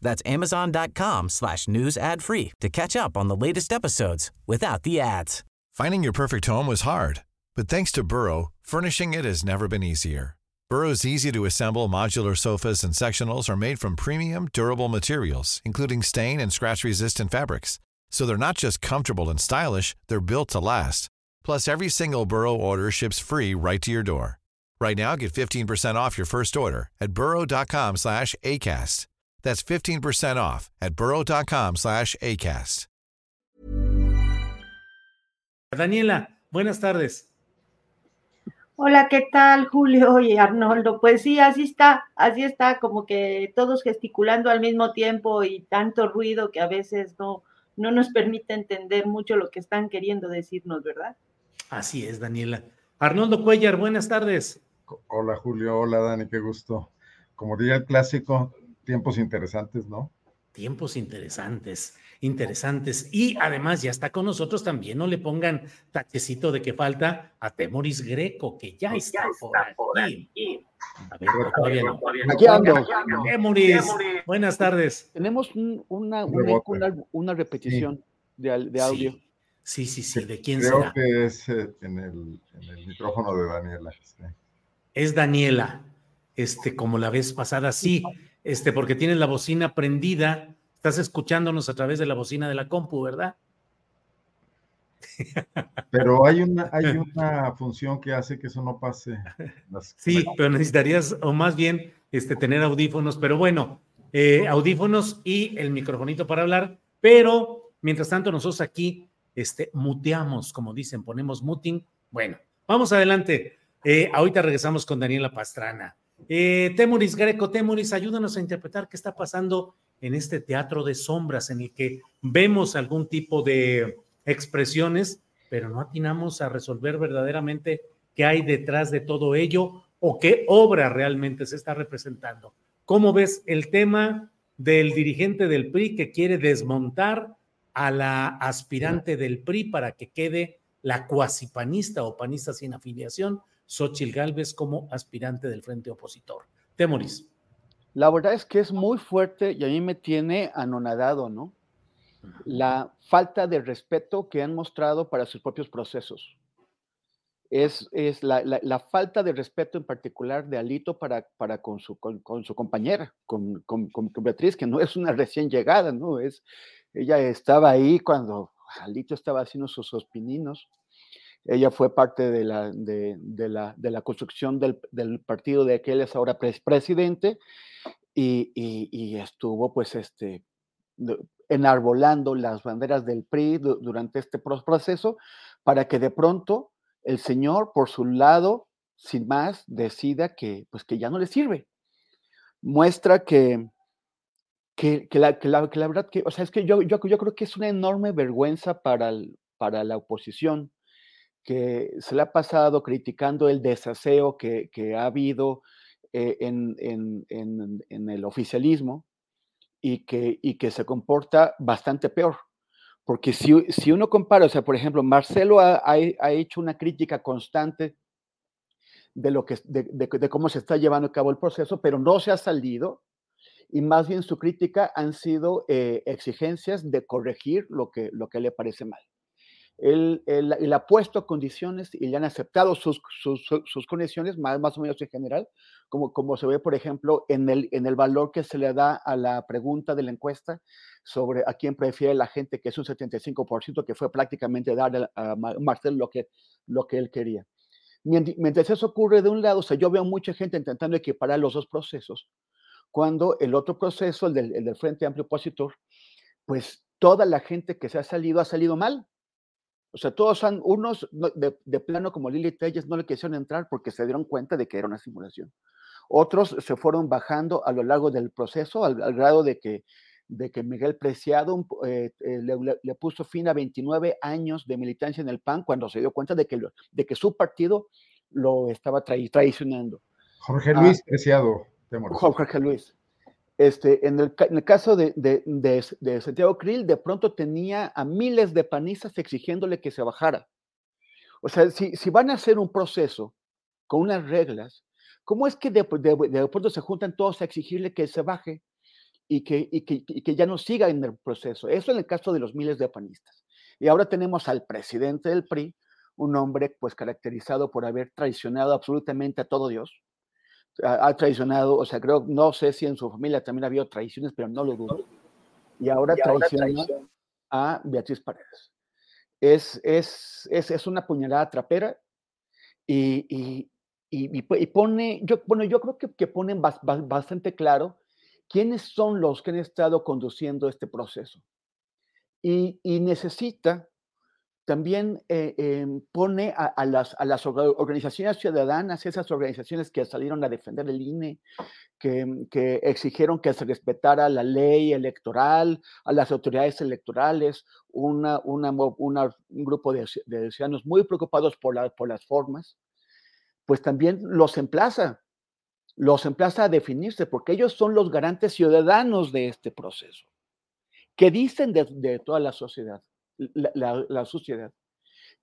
That's amazon.com slash news ad free to catch up on the latest episodes without the ads. Finding your perfect home was hard, but thanks to Burrow, furnishing it has never been easier. Burrow's easy to assemble modular sofas and sectionals are made from premium, durable materials, including stain and scratch resistant fabrics. So they're not just comfortable and stylish, they're built to last. Plus, every single Burrow order ships free right to your door. Right now, get 15% off your first order at burrow.com slash ACAST. That's 15% off at burrow.com slash ACAST. Daniela, buenas tardes. Hola, ¿qué tal, Julio y Arnoldo? Pues sí, así está, así está, como que todos gesticulando al mismo tiempo y tanto ruido que a veces no, no nos permite entender mucho lo que están queriendo decirnos, ¿verdad? Así es, Daniela. Arnoldo Cuellar, buenas tardes. Hola, Julio. Hola, Dani, qué gusto. Como diría el clásico, tiempos interesantes, ¿no? Tiempos interesantes, interesantes. Y además ya está con nosotros también, no le pongan tachecito de que falta a Temoris Greco, que ya está, por, aquí. A ver, todavía no. Aquí ando. Temoris, buenas tardes. Tenemos una, una, una, repetición de, de, audio. Sí, sí, sí, ¿de quién Creo será? que es eh, en el, en el, micrófono de Daniela. Sí. Es Daniela, este, como la vez pasada, sí, este, porque tienes la bocina prendida, estás escuchándonos a través de la bocina de la compu, ¿verdad? Pero hay una, hay una función que hace que eso no pase. Las, sí, pero necesitarías, o más bien, este, tener audífonos, pero bueno, eh, audífonos y el microfonito para hablar, pero mientras tanto nosotros aquí este, muteamos, como dicen, ponemos muting. Bueno, vamos adelante. Eh, ahorita regresamos con Daniela Pastrana. Eh, Temuris Greco, Temuris, ayúdanos a interpretar qué está pasando en este teatro de sombras en el que vemos algún tipo de expresiones, pero no atinamos a resolver verdaderamente qué hay detrás de todo ello o qué obra realmente se está representando. ¿Cómo ves el tema del dirigente del PRI que quiere desmontar a la aspirante del PRI para que quede la cuasipanista o panista sin afiliación, Xochil Gálvez, como aspirante del frente opositor. Temoris. La verdad es que es muy fuerte y a mí me tiene anonadado, ¿no? La falta de respeto que han mostrado para sus propios procesos. Es, es la, la, la, falta de respeto en particular de Alito para, para con, su, con, con su compañera, con, con, con, Beatriz, que no es una recién llegada, ¿no? Es, ella estaba ahí cuando Alito estaba haciendo sus, sus pininos. Ella fue parte de la, de, la, de la construcción del, partido de que él es ahora pres, presidente y, estuvo pues este, enarbolando las banderas del PRI durante este proceso para que de pronto el señor por su lado, sin más, decida que pues que ya no le sirve. Muestra que, la, que, la, que la, verdad que, o sea, es que yo, yo, yo creo que es una enorme vergüenza para, el, para la oposición que se le ha pasado criticando el desaseo que, que ha habido eh, en, en, en, el oficialismo y que, y que se comporta bastante peor. Porque si, si, uno compara, o sea, por ejemplo, Marcelo ha, ha, ha hecho una crítica constante de, lo que, de, de, de, cómo se está llevando a cabo el proceso, pero no se ha salido y más bien su crítica han sido eh, exigencias de corregir lo que, lo que le parece mal. Él, él, ha puesto condiciones y le han aceptado sus, sus, condiciones, más, más, o menos en general, como, como se ve, por ejemplo, en el, en el valor que se le da a la pregunta de la encuesta sobre a quién prefiere la gente, que es un 75%, que fue prácticamente dar a, a Marcel lo que, lo que él quería. Mientras eso ocurre de un lado, o sea, yo veo mucha gente intentando equiparar los dos procesos, cuando el otro proceso, el del, el del Frente Amplio Opositor, pues toda la gente que se ha salido ha salido mal. O sea, todos son unos de, de, plano como Lili Telles no le quisieron entrar porque se dieron cuenta de que era una simulación. Otros se fueron bajando a lo largo del proceso al, al grado de que de que Miguel Preciado eh, eh, le, puso fin a 29 años de militancia en el PAN cuando se dio cuenta de que, de que su partido lo estaba traicionando. Jorge ah, Luis Preciado. Jorge Luis. Este, en, el, caso de, Santiago Krill, de pronto tenía a miles de panistas exigiéndole que se bajara. O sea, si, si van a hacer un proceso con unas reglas, ¿cómo es que de, pronto se juntan todos a exigirle que se baje? y que, y que, y que ya no siga en el proceso. Eso en el caso de los miles de panistas. Y ahora tenemos al presidente del PRI, un hombre pues caracterizado por haber traicionado absolutamente a todo Dios. Ha, traicionado, o sea, creo, no sé si en su familia también había traiciones, pero no lo dudo. Y ahora, traiciona, a Beatriz Paredes. Es, es, es, es una puñalada trapera y, y, y, pone, yo, bueno, yo creo que, que ponen bastante claro quiénes son los que han estado conduciendo este proceso. Y, necesita, también eh, em, pone a, las, organizaciones ciudadanas, esas organizaciones que salieron a defender el INE, que, que, exigieron que se respetara la ley electoral, a las autoridades electorales, un grupo de, ciudadanos muy preocupados por, la, por las formas, pues también los emplaza los emplaza a definirse, porque ellos son los garantes ciudadanos de este proceso. ¿Qué dicen de, toda la sociedad, la, sociedad?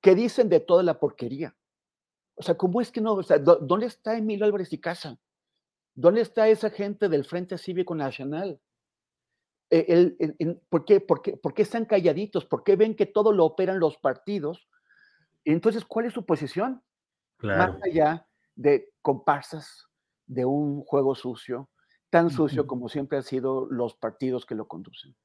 ¿Qué dicen de toda la porquería? O sea, ¿cómo es que no? O sea, ¿dónde está Emilio Álvarez y Casa? ¿Dónde está esa gente del Frente Cívico Nacional? E, ¿por, qué, por, qué, ¿Por qué están calladitos? ¿Por qué ven que todo lo operan los partidos? Entonces, ¿cuál es su posición? Más allá de comparsas, de un juego sucio, tan sucio como siempre han sido los partidos que lo conducen.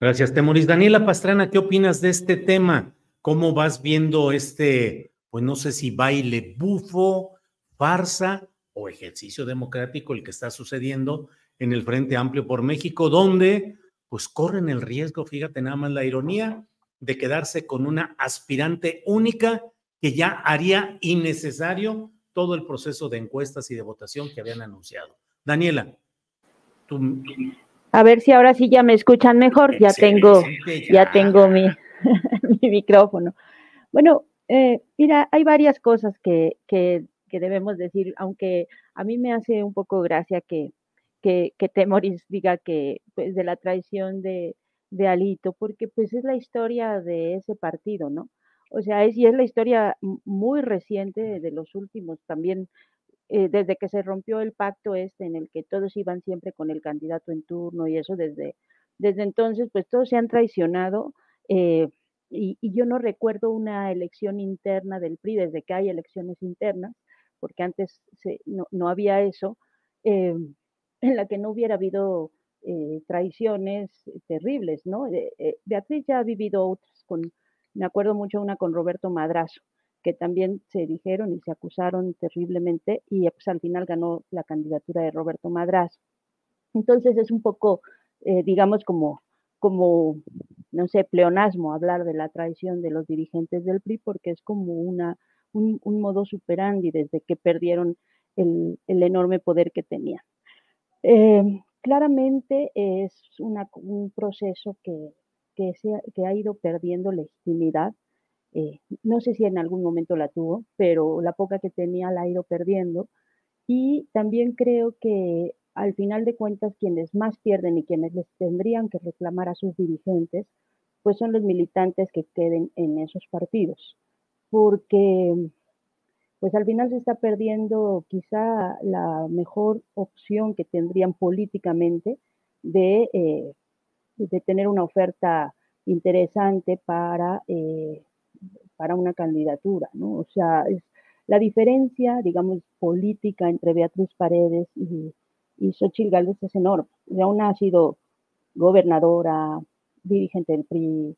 Gracias, Temoris. Daniela Pastrana, ¿qué opinas de este tema? ¿Cómo vas viendo este, pues no sé si baile bufo, farsa o ejercicio democrático el que está sucediendo en el Frente Amplio por México, donde pues corren el riesgo, fíjate nada más la ironía, de quedarse con una aspirante única que ya haría innecesario todo el proceso de encuestas y de votación que habían anunciado. Daniela, tú... A ver si ahora sí ya me escuchan mejor, ya tengo, ya. tengo mi, micrófono. Bueno, eh, mira, hay varias cosas que, que, debemos decir, aunque a mí me hace un poco gracia que, que, que Temoris diga que pues de la traición de, de Alito, porque pues es la historia de ese partido, ¿no? O sea, es, y es la historia muy reciente de los últimos también, eh, desde que se rompió el pacto este en el que todos iban siempre con el candidato en turno y eso desde, desde entonces, pues todos se han traicionado. Eh, y, yo no recuerdo una elección interna del PRI desde que hay elecciones internas, porque antes no, había eso, eh, en la que no hubiera habido traiciones terribles, ¿no? Beatriz ya ha vivido otras con me acuerdo mucho una con Roberto Madrazo, que también se dijeron y se acusaron terriblemente y pues al final ganó la candidatura de Roberto Madrazo. Entonces es un poco, eh, digamos, como, como, no sé, pleonasmo hablar de la traición de los dirigentes del PRI porque es como una, un, modo superandi desde que perdieron el, enorme poder que tenían. Eh, claramente es un proceso que, que, ha ido perdiendo legitimidad. Eh, no sé si en algún momento la tuvo, pero la poca que tenía la ha ido perdiendo. Y también creo que al final de cuentas quienes más pierden y quienes les tendrían que reclamar a sus dirigentes, pues son los militantes que queden en esos partidos. Porque pues al final se está perdiendo quizá la mejor opción que tendrían políticamente de eh, de tener una oferta interesante para, eh, para una candidatura, ¿no? O sea, es, la diferencia, digamos, política entre Beatriz Paredes y, y Xochitl Gálvez es enorme. Y aún ha sido gobernadora, dirigente del PRI,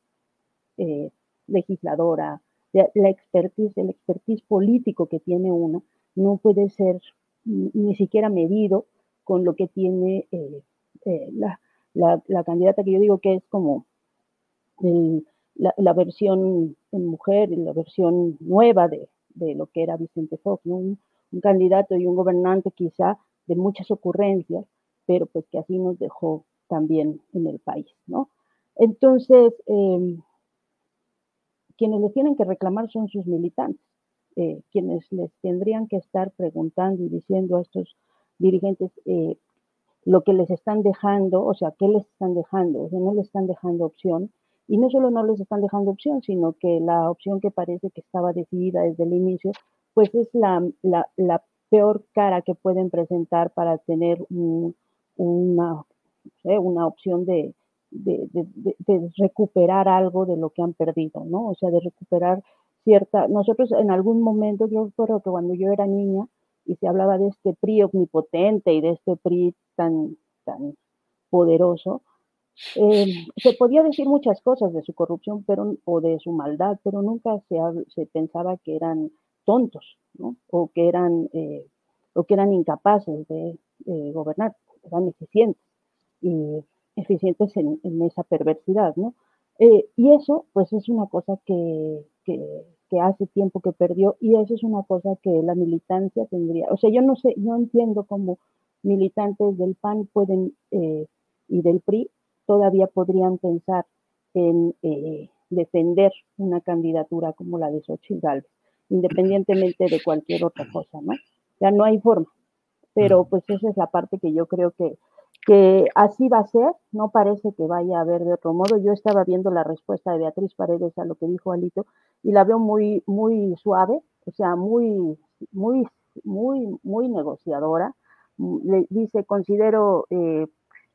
eh, legisladora, la expertise, el expertise político que tiene una no puede ser ni siquiera medido con lo que tiene eh, la, la, candidata que yo digo que es como la, versión en mujer, la versión nueva de, lo que era Vicente Fox, un, candidato y un gobernante quizá de muchas ocurrencias, pero pues que así nos dejó también en el país, ¿no? Entonces, em, quienes les tienen que reclamar son sus militantes, eh, quienes les tendrían que estar preguntando y diciendo a estos dirigentes eh, lo que les están dejando, o sea, qué les están dejando, o sea, no les están dejando opción. Y no solo no les están dejando opción, sino que la opción que parece que estaba decidida desde el inicio, pues es la, la, peor cara que pueden presentar para tener una, una opción de, de, de, recuperar algo de lo que han perdido, ¿no? O sea, de recuperar cierta... Nosotros en algún momento, yo recuerdo que cuando yo era niña y se hablaba de este PRI omnipotente y de este PRI tan, tan poderoso, eh, se podía decir muchas cosas de su corrupción pero, o de su maldad, pero nunca se, se pensaba que eran tontos. O que eran, eh, o que eran incapaces de gobernar, eran eficientes. Y eficientes en, esa perversidad, ¿no? Eh, y eso, pues es una cosa que, que, hace tiempo que perdió y eso es una cosa que la militancia tendría. O sea, yo no sé, yo entiendo cómo militantes del PAN pueden y del PRI todavía podrían pensar en eh, defender una candidatura como la de Xochitl Gálvez, independientemente de cualquier otra cosa, ¿no? Ya no hay forma. Pero pues esa es la parte que yo creo que que así va a ser, no parece que vaya a haber de otro modo. Yo estaba viendo la respuesta de Beatriz Paredes a lo que dijo Alito y la veo muy, muy suave, o sea, muy, muy, muy, muy negociadora. Le dice, considero eh,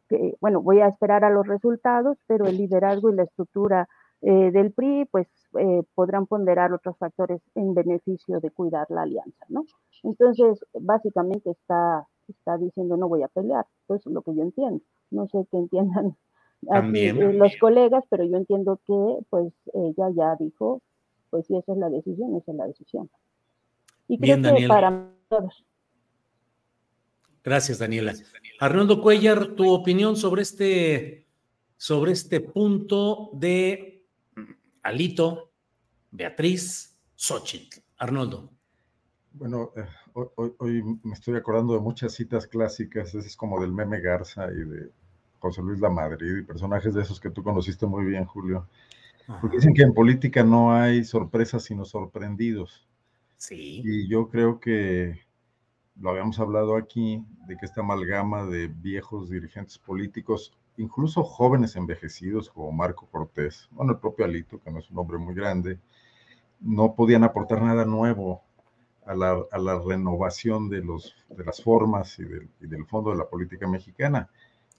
que, bueno, voy a esperar a los resultados, pero el liderazgo y la estructura eh, del PRI, pues eh, podrán ponderar otros factores en beneficio de cuidar la alianza, ¿no? Entonces, básicamente está está diciendo no voy a pelear. Pues lo que yo entiendo. No sé qué entiendan eh, los colegas, pero yo entiendo que pues ella ya dijo, pues si esa es la decisión, esa es la decisión. Y creo que para todos. Gracias, Daniela. Arnoldo Cuellar, tu opinión sobre este, sobre este punto de Alito, Beatriz, Xochitl. Arnoldo. Bueno, eh, hoy, me estoy acordando de muchas citas clásicas, es como del meme Garza y de José Luis La Madrid y personajes de esos que tú conociste muy bien, Julio. Porque dicen que en política no hay sorpresas sino sorprendidos. Sí. Y yo creo que lo habíamos hablado aquí, de que esta amalgama de viejos dirigentes políticos, incluso jóvenes envejecidos como Marco Cortés, bueno, el propio Alito, que no es un hombre muy grande, no podían aportar nada nuevo a la, renovación de, los, de las formas y del, fondo de la política mexicana.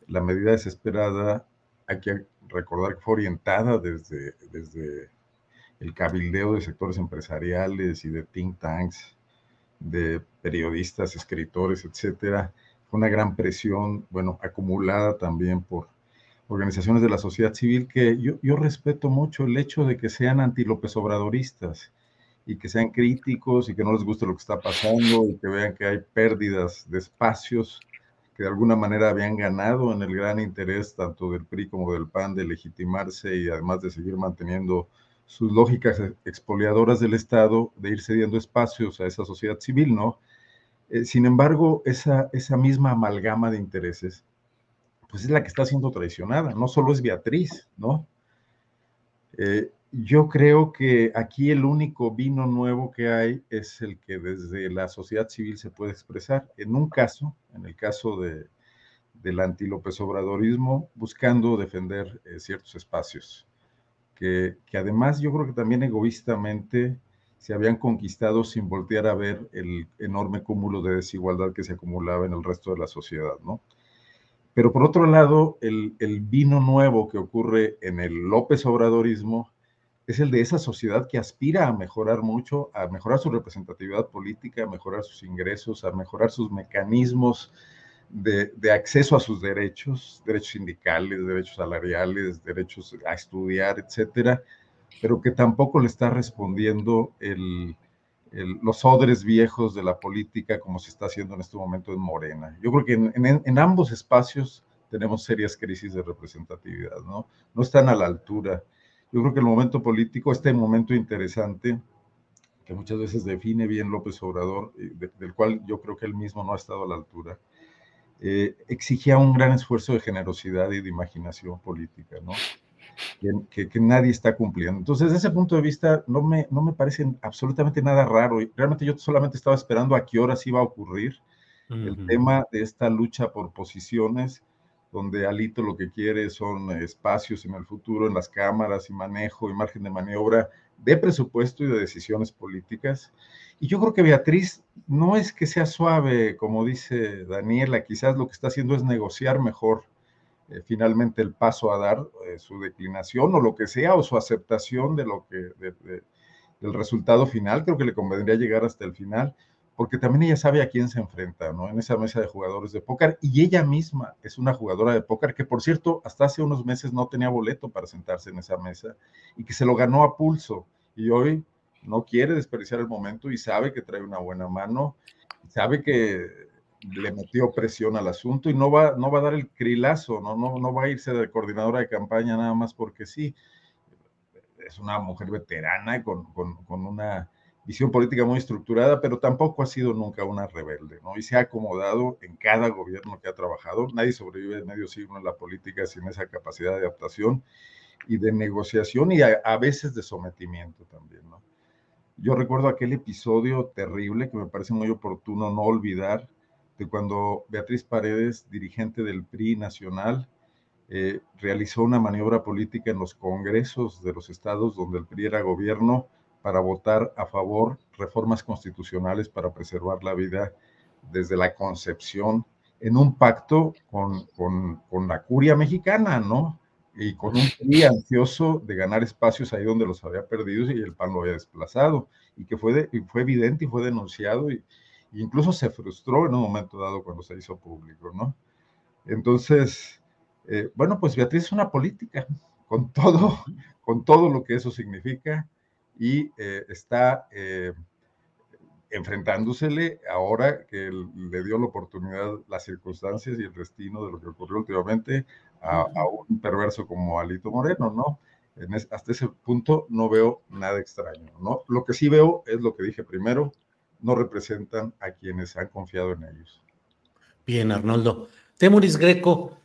La medida desesperada, hay que recordar que fue orientada desde, desde el cabildeo de sectores empresariales y de think tanks, de periodistas, escritores, etcétera. Una gran presión, bueno, acumulada también por organizaciones de la sociedad civil que yo, yo respeto mucho el hecho de que sean anti-López Obradoristas y que sean críticos y que no les guste lo que está pasando y que vean que hay pérdidas de espacios que de alguna manera habían ganado en el gran interés tanto del PRI como del PAN de legitimarse y además de seguir manteniendo sus lógicas expoliadoras del Estado, de ir cediendo espacios a esa sociedad civil, ¿no? Eh, sin embargo, esa, esa misma amalgama de intereses, pues es la que está siendo traicionada, no solo es Beatriz, ¿no? Eh, yo creo que aquí el único vino nuevo que hay es el que desde la sociedad civil se puede expresar. En un caso, en el caso de, del anti-López Obradorismo, buscando defender eh, ciertos espacios, que, además yo creo que también egoístamente se habían conquistado sin voltear a ver el enorme cúmulo de desigualdad que se acumulaba en el resto de la sociedad, ¿no? Pero por otro lado, el, el vino nuevo que ocurre en el López Obradorismo es el de esa sociedad que aspira a mejorar mucho, a mejorar su representatividad política, a mejorar sus ingresos, a mejorar sus mecanismos de, acceso a sus derechos, derechos sindicales, derechos salariales, derechos a estudiar, etcétera, pero que tampoco le está respondiendo los odres viejos de la política como se está haciendo en este momento en Morena. Yo creo que en, ambos espacios tenemos serias crisis de representatividad, ¿no? No están a la altura yo creo que el momento político, este momento interesante, que muchas veces define bien López Obrador, del cual yo creo que él mismo no ha estado a la altura, eh, exigía un gran esfuerzo de generosidad y de imaginación política, ¿no? Que, que, nadie está cumpliendo. Entonces, desde ese punto de vista, no me, no me parece absolutamente nada raro. Realmente yo solamente estaba esperando a qué horas iba a ocurrir el tema de esta lucha por posiciones, donde Alito lo que quiere son espacios en el futuro en las cámaras y manejo y margen de maniobra de presupuesto y de decisiones políticas. Y yo creo que Beatriz no es que sea suave, como dice Daniela, quizás lo que está haciendo es negociar mejor eh, finalmente el paso a dar, eh, su declinación o lo que sea, o su aceptación de lo que, del resultado final. Creo que le convendría llegar hasta el final, porque también ella sabe a quién se enfrenta, ¿no? En esa mesa de jugadores de póker, y ella misma es una jugadora de póker que, por cierto, hasta hace unos meses no tenía boleto para sentarse en esa mesa y que se lo ganó a pulso. Y hoy no quiere desperdiciar el momento y sabe que trae una buena mano, sabe que le metió presión al asunto y no va, no va a dar el crilazo, ¿no? No, no va a irse de coordinadora de campaña nada más porque sí. Es una mujer veterana con, con, con una visión política muy estructurada, pero tampoco ha sido nunca una rebelde, ¿no? Y se ha acomodado en cada gobierno que ha trabajado. Nadie sobrevive en medio siglo en la política sin esa capacidad de adaptación y de negociación y a, a veces de sometimiento también, ¿no? Yo recuerdo aquel episodio terrible que me parece muy oportuno no olvidar, de cuando Beatriz Paredes, dirigente del PRI nacional, eh, realizó una maniobra política en los congresos de los estados donde el PRI era gobierno para votar a favor reformas constitucionales para preservar la vida desde la concepción en un pacto con, con, con la curia mexicana, ¿no? Y con un PRI ansioso de ganar espacios ahí donde los había perdido y el PAN lo había desplazado, y que fue, fue evidente y fue denunciado, y, incluso se frustró en un momento dado cuando se hizo público, ¿no? Entonces, eh, bueno, pues Beatriz es una política, con todo, con todo lo que eso significa, y eh, está... Eh, enfrentándosele ahora que le dio la oportunidad, las circunstancias y el destino de lo que ocurrió últimamente a, un perverso como Alito Moreno, ¿no? hasta ese punto no veo nada extraño, ¿no? Lo que sí veo es lo que dije primero, no representan a quienes han confiado en ellos. Bien, Arnoldo. Temuris Greco,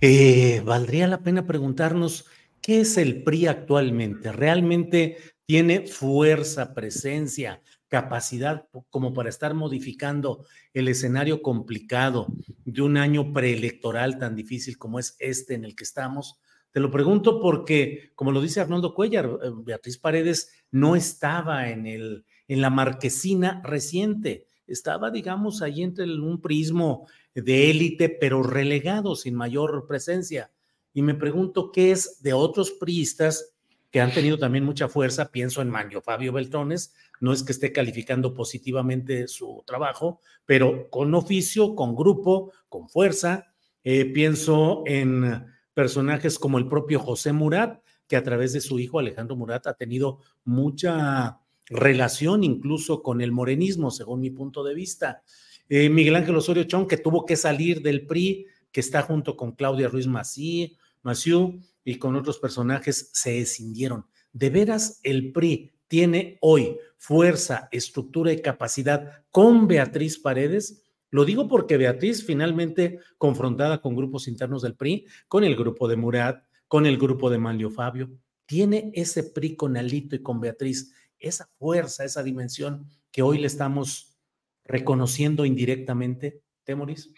eh, valdría la pena preguntarnos qué es el PRI actualmente. ¿Realmente tiene fuerza, presencia, capacidad como para estar modificando el escenario complicado de un año preelectoral tan difícil como es este en el que estamos? Te lo pregunto porque, como lo dice Arnoldo Cuellar, eh, Beatriz Paredes no estaba en, el, en la marquesina reciente, estaba, digamos, ahí entre un prismo de élite, pero relegado, sin mayor presencia. Y me pregunto qué es de otros priistas que han tenido también mucha fuerza, pienso en Manio Fabio Beltrones, no es que esté calificando positivamente su trabajo, pero con oficio, con grupo, con fuerza. Eh, pienso en personajes como el propio José Murat, que a través de su hijo Alejandro Murat ha tenido mucha relación incluso con el morenismo, según mi punto de vista. Eh, Miguel Ángel Osorio Chong, que tuvo que salir del PRI, que está junto con Claudia Ruiz Maciú y con otros personajes, se escindieron. ¿De veras el PRI tiene hoy fuerza, estructura y capacidad con Beatriz Paredes? Lo digo porque Beatriz finalmente confrontada con grupos internos del PRI, con el grupo de Murat, con el grupo de Manlio Fabio, tiene ese PRI con Alito y con Beatriz, esa fuerza, esa dimensión que hoy le estamos reconociendo indirectamente, Temoris.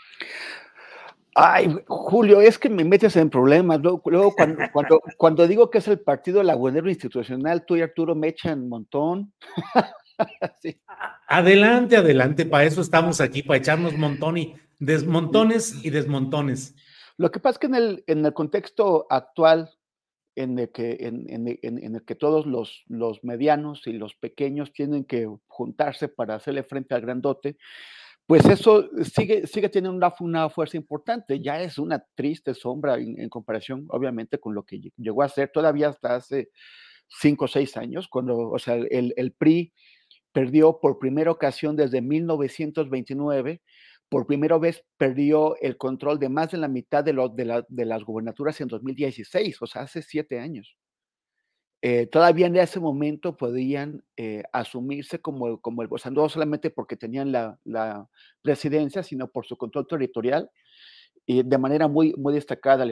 Ay, Julio, es que me metes en problemas. Luego, cuando, cuando, cuando, digo que es el partido la lagunero institucional, tú y Arturo me echan un montón. Adelante, adelante, para eso estamos aquí, para echarnos montón y desmontones y desmontones. Lo que pasa es que en el, en el contexto actual, en el que, en, en, el que todos los, los medianos y los pequeños tienen que juntarse para hacerle frente al grandote, pues eso sigue, sigue teniendo una, una, fuerza importante. Ya es una triste sombra en, comparación, obviamente, con lo que llegó a ser todavía hasta hace cinco o seis años, cuando, o sea, el, el PRI perdió por primera ocasión desde 1929, por primera vez perdió el control de más de la mitad de, de, de las gubernaturas en 2016, o sea, hace siete años. Eh, todavía en ese momento podían eh, asumirse como, como el, o no solamente porque tenían la, la, presidencia, sino por su control territorial y de manera muy, muy destacada el,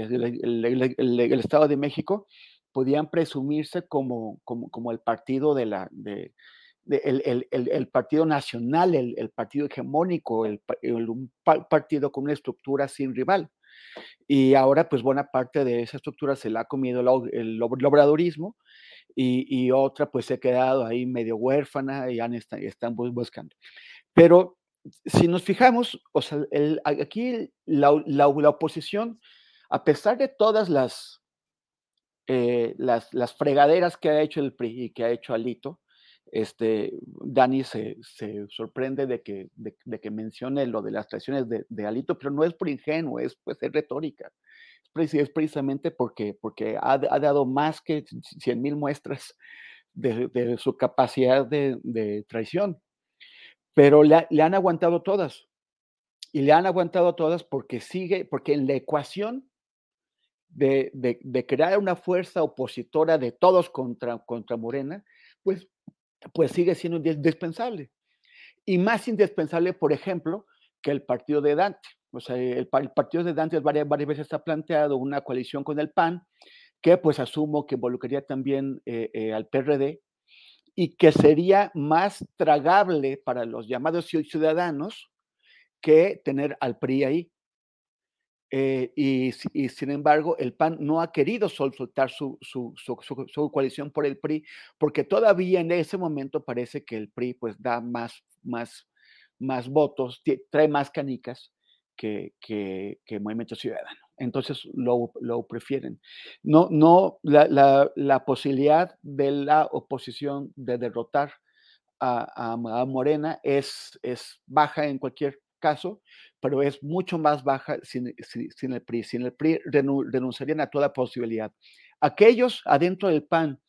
el, Estado de México, podían presumirse como, como, como el partido de la, de, el, el, partido nacional, el, partido hegemónico, el, un partido con una estructura sin rival. Y ahora, pues buena parte de esa estructura se la ha comido el, obradorismo y, otra pues se ha quedado ahí medio huérfana y han, están, buscando. Pero si nos fijamos, o sea, aquí la, la, oposición, a pesar de todas las, eh, las, las, fregaderas que ha hecho el PRI y que ha hecho Alito, este, Dani se, sorprende de que, de, que mencione lo de las traiciones de, Alito, pero no es por ingenuo, es, pues, es retórica. Es, precisamente porque, ha, dado más que 100 mil muestras de, su capacidad de, traición. Pero le, han aguantado todas. Y le han aguantado todas porque sigue, porque en la ecuación de, crear una fuerza opositora de todos contra, contra Morena, pues pues sigue siendo indispensable. Y más indispensable, por ejemplo, que el partido de Dante. O sea, el, partido de Dante varias, varias veces ha planteado una coalición con el PAN, que pues asumo que involucraría también eh, eh, al PRD, y que sería más tragable para los llamados ciudadanos que tener al PRI ahí. Eh, y, sin embargo, el PAN no ha querido soltar su, su, su, coalición por el PRI, porque todavía en ese momento parece que el PRI pues da más, más, más votos, trae más canicas que, que, que Movimiento Ciudadano. Entonces lo, lo prefieren. No, no, la, la, la, posibilidad de la oposición de derrotar a, a, Morena es, es baja en cualquier caso, pero es mucho más baja sin, el PRI. Sin el PRI renunciarían a toda posibilidad. Aquellos adentro del PAN,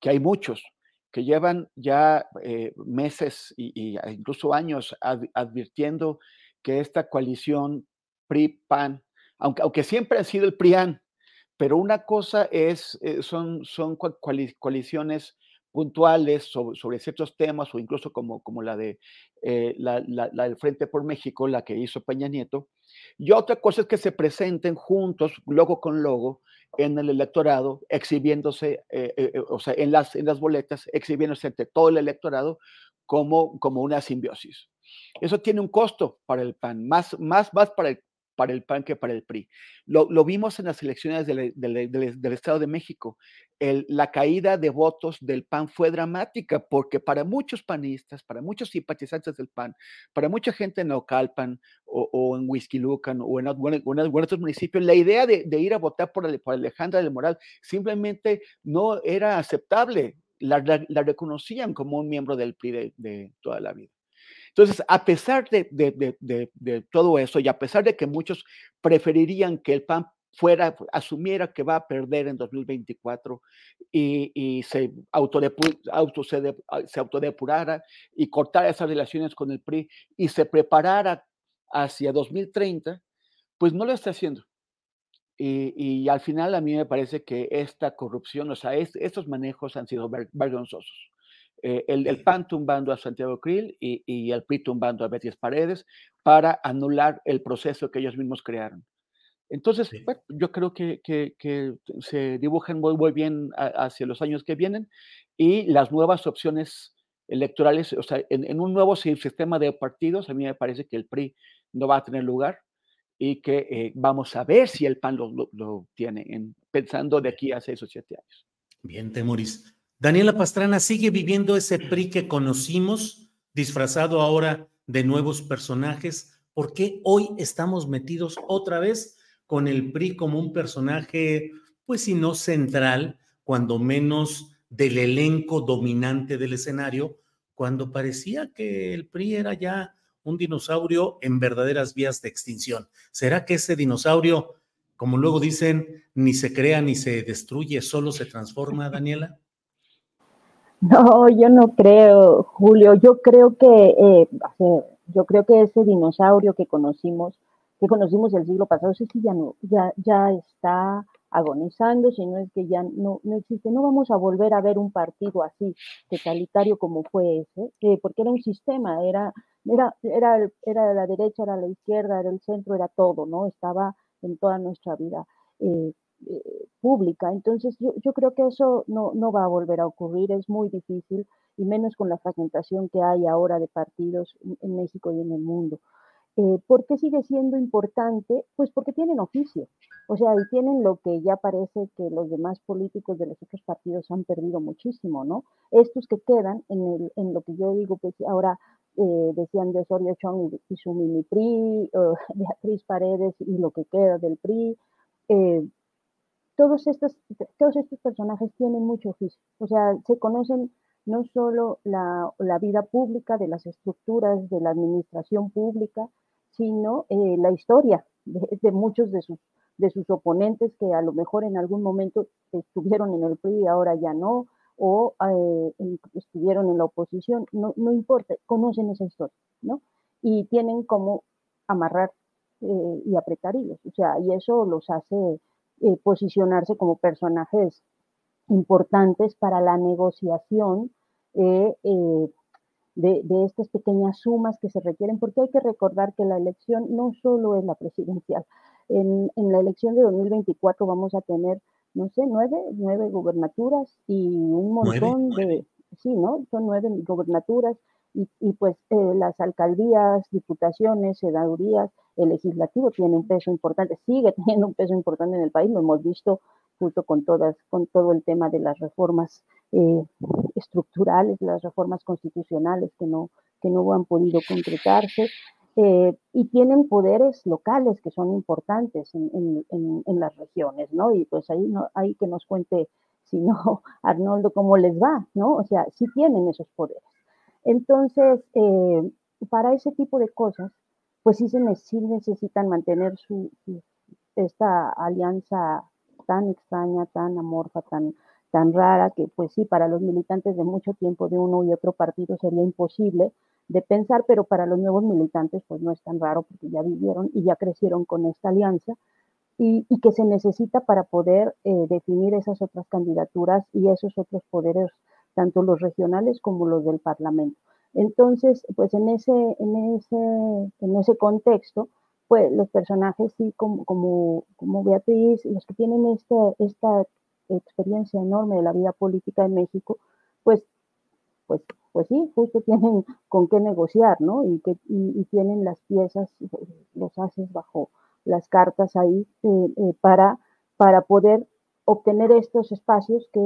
que hay muchos, que llevan ya eh, meses y, incluso años advirtiendo que esta coalición PRI-PAN, aunque, aunque siempre ha sido el PRIAN, pero una cosa es, eh, son, son coaliciones puntuales sobre, ciertos temas o incluso como, como la, de, eh, la, del Frente por México, la que hizo Peña Nieto. Y otra cosa es que se presenten juntos, logo con logo, en el electorado, exhibiéndose, eh, o sea, en las, en las boletas, exhibiéndose ante todo el electorado como, como una simbiosis. Eso tiene un costo para el PAN, más, más, más para el para el PAN que para el PRI. Lo, vimos en las elecciones del, del, Estado de México. La caída de votos del PAN fue dramática porque para muchos panistas, para muchos simpatizantes del PAN, para mucha gente en Ocalpan o, o en Huizquilucan o en, otros municipios, la idea de, ir a votar por, por, Alejandra del Moral simplemente no era aceptable. La, la, reconocían como un miembro del PRI de toda la vida. Entonces, a pesar de, todo eso y a pesar de que muchos preferirían que el PAN fuera, asumiera que va a perder en 2024 y, se, auto, se, se autodepurara y cortara esas relaciones con el PRI y se preparara hacia 2030, pues no lo está haciendo. Y, al final a mí me parece que esta corrupción, o sea, estos manejos han sido vergonzosos. Eh, el, PAN tumbando a Santiago Krill y, el PRI tumbando a Betis Paredes para anular el proceso que ellos mismos crearon. Entonces, yo creo que, se dibujan muy, bien hacia los años que vienen y las nuevas opciones electorales, o sea, en, un nuevo sistema de partidos, a mí me parece que el PRI no va a tener lugar y que eh, vamos a ver si el PAN lo, tiene, en, pensando de aquí a seis o siete años. Bien, Temoris. Daniela Pastrana sigue viviendo ese PRI que conocimos, disfrazado ahora de nuevos personajes. ¿Por qué hoy estamos metidos otra vez con el PRI como un personaje, pues si no central, cuando menos del elenco dominante del escenario, cuando parecía que el PRI era ya un dinosaurio en verdaderas vías de extinción? ¿Será que ese dinosaurio, como luego dicen, ni se crea ni se destruye, solo se transforma, Daniela? No, yo no creo, Julio. Yo creo que eh, yo creo que ese dinosaurio que conocimos, que conocimos el siglo pasado, ese sí ya no, ya, ya está agonizando, sino es que ya no, no existe. No vamos a volver a ver un partido así, totalitario como fue ese, eh, porque era un sistema, era, era, era, era la derecha, era la izquierda, era el centro, era todo, ¿no? Estaba en toda nuestra vida. Eh, eh, pública. Entonces, yo, creo que eso no, va a volver a ocurrir, es muy difícil, y menos con la fragmentación que hay ahora de partidos en México y en el mundo. Eh, ¿Por qué sigue siendo importante? Pues porque tienen oficio, o sea, y tienen lo que ya parece que los demás políticos de los otros partidos han perdido muchísimo, ¿no? Estos que quedan en, lo que yo digo, pues ahora eh, decían de Osorio Chong y, su mini PRI, Beatriz Paredes y lo que queda del PRI, eh, todos estos, todos estos personajes tienen mucho oficio, o sea, se conocen no solo la, la vida pública de las estructuras de la administración pública, sino eh, la historia de, de, muchos de sus, de sus oponentes que a lo mejor en algún momento estuvieron en el PRI y ahora ya no, o eh, estuvieron en la oposición, no, no, importa, conocen esa historia, ¿no? Y tienen como amarrar eh, y apretar hilos, o sea, y eso los hace eh, posicionarse como personajes importantes para la negociación eh, eh, de, de, estas pequeñas sumas que se requieren, porque hay que recordar que la elección no solo es la presidencial. En, en la elección de 2024 vamos a tener, no sé, nueve, nueve gubernaturas y un montón ¿Nueve? de, sí, ¿no? Son nueve gubernaturas y, y pues eh, las alcaldías, diputaciones, sedadurías, el legislativo tiene un peso importante, sigue teniendo un peso importante en el país, lo hemos visto justo con todas, con todo el tema de las reformas eh, estructurales, las reformas constitucionales que no, que no han podido concretarse, eh, y tienen poderes locales que son importantes en, en, en, en, las regiones, ¿no? Y pues ahí no hay que nos cuente, si no, Arnoldo, cómo les va, ¿no? O sea, sí tienen esos poderes. Entonces, eh, para ese tipo de cosas, pues sí, se, necesitan mantener su, esta alianza tan extraña, tan amorfa, tan, tan rara, que pues sí, para los militantes de mucho tiempo de uno y otro partido sería imposible de pensar, pero para los nuevos militantes pues no es tan raro porque ya vivieron y ya crecieron con esta alianza y, y que se necesita para poder eh, definir esas otras candidaturas y esos otros poderes, tanto los regionales como los del Parlamento. Entonces, pues en ese, en ese, en ese contexto, pues los personajes, sí, como, como, como Beatriz, los que tienen esta, esta experiencia enorme de la vida política en México, pues, pues, pues sí, justo tienen con qué negociar, ¿no? Y, que, y, tienen las piezas, los haces bajo las cartas ahí eh, eh, para, para poder obtener estos espacios que,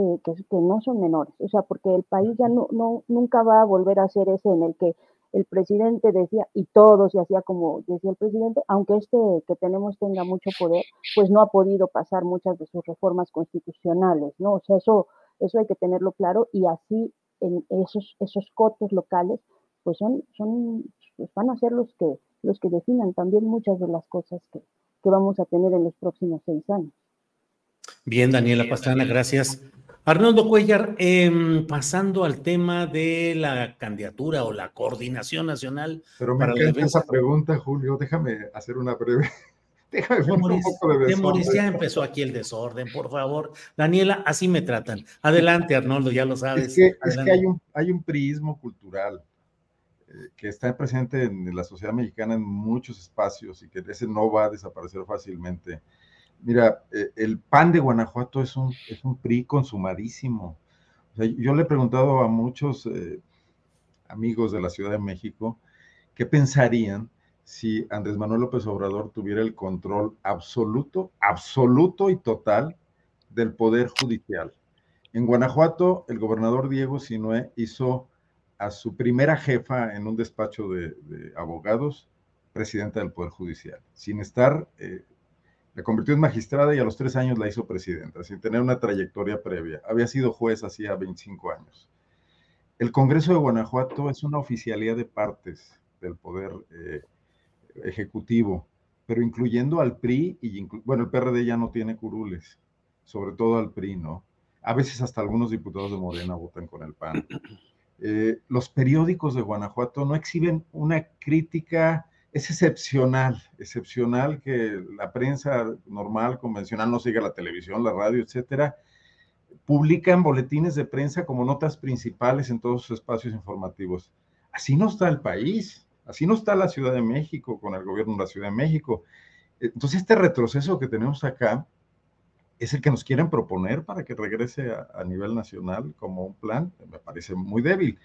no son menores, o sea, porque el país ya no, nunca va a volver a ser ese en el que el presidente decía, y todo se hacía como decía el presidente, aunque este que tenemos tenga mucho poder, pues no ha podido pasar muchas de sus reformas constitucionales, ¿no? O sea, eso, eso hay que tenerlo claro y así en esos, esos cotos locales, pues son, son, pues van a ser los que, los que definan también muchas de las cosas que vamos a tener en los próximos seis años. Bien, Daniela Pastrana, gracias. Arnoldo Cuellar, eh, pasando al tema de la candidatura o la coordinación nacional. Pero me para encanta la esa pregunta, Julio. Déjame hacer una breve. Déjame poner un poco de desorden. ya empezó aquí el desorden, por favor. Daniela, así me tratan. Adelante, Arnoldo, ya lo sabes. Es que, es que hay, un, hay un cultural eh, que está presente en la sociedad mexicana en muchos espacios y que ese no va a desaparecer fácilmente. Mira, eh, el PAN de Guanajuato es un, es un PRI consumadísimo. Yo le he preguntado a muchos eh, amigos de la Ciudad de México qué pensarían si Andrés Manuel López Obrador tuviera el control absoluto, absoluto y total del Poder Judicial. En Guanajuato, el gobernador Diego Sinué hizo a su primera jefa en un despacho de, de abogados presidenta del Poder Judicial, sin estar eh, la convirtió en magistrada y a los tres años la hizo presidenta, sin tener una trayectoria previa. Había sido juez hacía 25 años. El Congreso de Guanajuato es una oficialidad de partes del poder eh, ejecutivo, pero incluyendo al PRI y, bueno, el PRD ya no tiene curules, sobre todo al PRI, ¿no? A veces hasta algunos diputados de Morena votan con el PAN. Eh, los periódicos de Guanajuato no exhiben una crítica es excepcional, excepcional que la prensa normal, convencional, no siga la televisión, la radio, etcétera, publican boletines de prensa como notas principales en todos sus espacios informativos. Así no está el país, así no está la Ciudad de México con el gobierno de la Ciudad de México. Entonces, este retroceso que tenemos acá es el que nos quieren proponer para que regrese a, nivel nacional como un plan, me parece muy débil.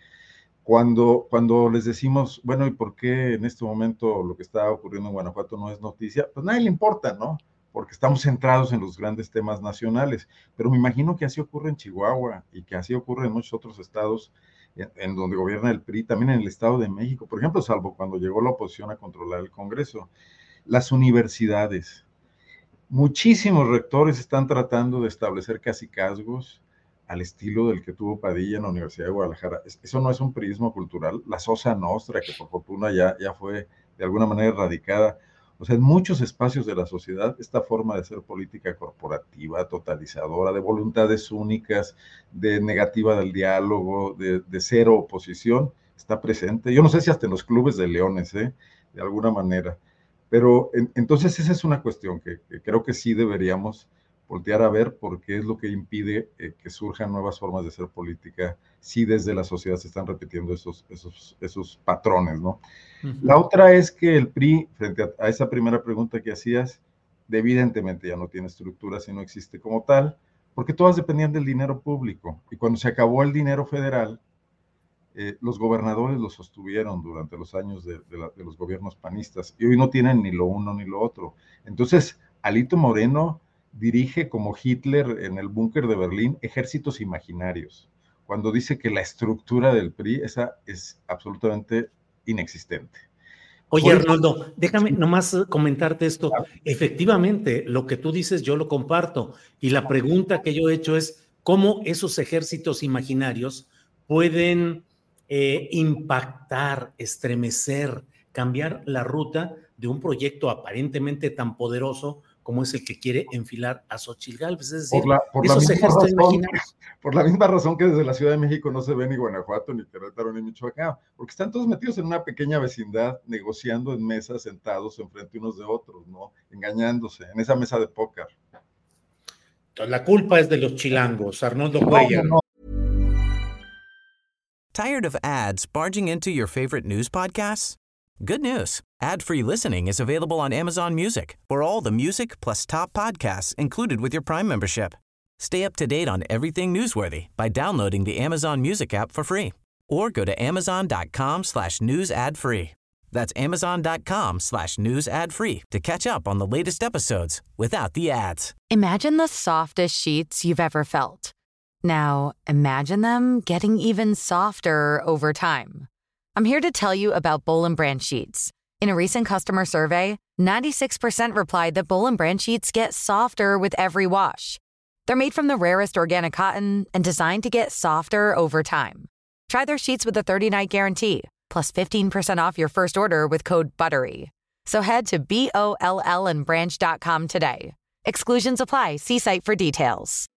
Cuando, cuando les decimos, bueno, ¿y por qué en este momento lo que está ocurriendo en Guanajuato no es noticia? Pues nadie le importa, ¿no? Porque estamos centrados en los grandes temas nacionales. Pero me imagino que así ocurre en Chihuahua y que así ocurre en muchos otros estados en, donde gobierna el PRI, también en el Estado de México, por ejemplo, salvo cuando llegó la oposición a controlar el Congreso. Las universidades. Muchísimos rectores están tratando de establecer casi casgos al estilo del que tuvo Padilla en la Universidad de Guadalajara. Eso no es un prismo cultural. La Sosa Nostra, que por fortuna ya, ya fue de alguna manera erradicada. O sea, en muchos espacios de la sociedad, esta forma de hacer política corporativa, totalizadora, de voluntades únicas, de negativa del diálogo, de, de cero oposición, está presente. Yo no sé si hasta en los clubes de leones, ¿eh? de alguna manera. Pero entonces esa es una cuestión que creo que sí deberíamos voltear a ver por qué es lo que impide eh, que surjan nuevas formas de hacer política si desde la sociedad se están repitiendo esos, esos, esos patrones, ¿no? La otra es que el PRI, frente a, esa primera pregunta que hacías, evidentemente ya no tiene estructura si no existe como tal, porque todas dependían del dinero público. Y cuando se acabó el dinero federal, eh, los gobernadores lo sostuvieron durante los años de, de, los gobiernos panistas y hoy no tienen ni lo uno ni lo otro. Entonces, Alito Moreno dirige como Hitler en el búnker de Berlín ejércitos imaginarios, cuando dice que la estructura del PRI esa es absolutamente inexistente. Oye, Arnoldo, déjame nomás comentarte esto. Efectivamente, lo que tú dices yo lo comparto. Y la pregunta que yo he hecho es, ¿cómo esos ejércitos imaginarios pueden eh, impactar, estremecer, cambiar la ruta de un proyecto aparentemente tan poderoso como es el que quiere enfilar a Xochitl Gálvez. Es decir, por la, por esos misma razón, por la misma razón que desde la Ciudad de México no se ve ni Guanajuato, ni Querétaro, ni Michoacán, porque están todos metidos en una pequeña vecindad, negociando en mesas, sentados enfrente unos de otros, ¿no? Engañándose, en esa mesa de póker. La culpa es de los chilangos, Arnoldo Cuellar. No, no. ¿Tired of ads barging into your favorite news podcasts? Good news. Ad-free listening is available on Amazon Music for all the music plus top podcasts included with your Prime membership. Stay up to date on everything newsworthy by downloading the Amazon Music app for free or go to amazon.com slash news ad free. That's amazon.com slash news ad free to catch up on the latest episodes without the ads. Imagine the softest sheets you've ever felt. Now, imagine them getting even softer over time. I'm here to tell you about Bowl and Branch sheets. In a recent customer survey, 96% replied that Bowl and Branch sheets get softer with every wash. They're made from the rarest organic cotton and designed to get softer over time. Try their sheets with a 30-night guarantee, plus 15% off your first order with code BUTTERY. So head to B-O-L-L and branch.com today. Exclusions apply. See site for details.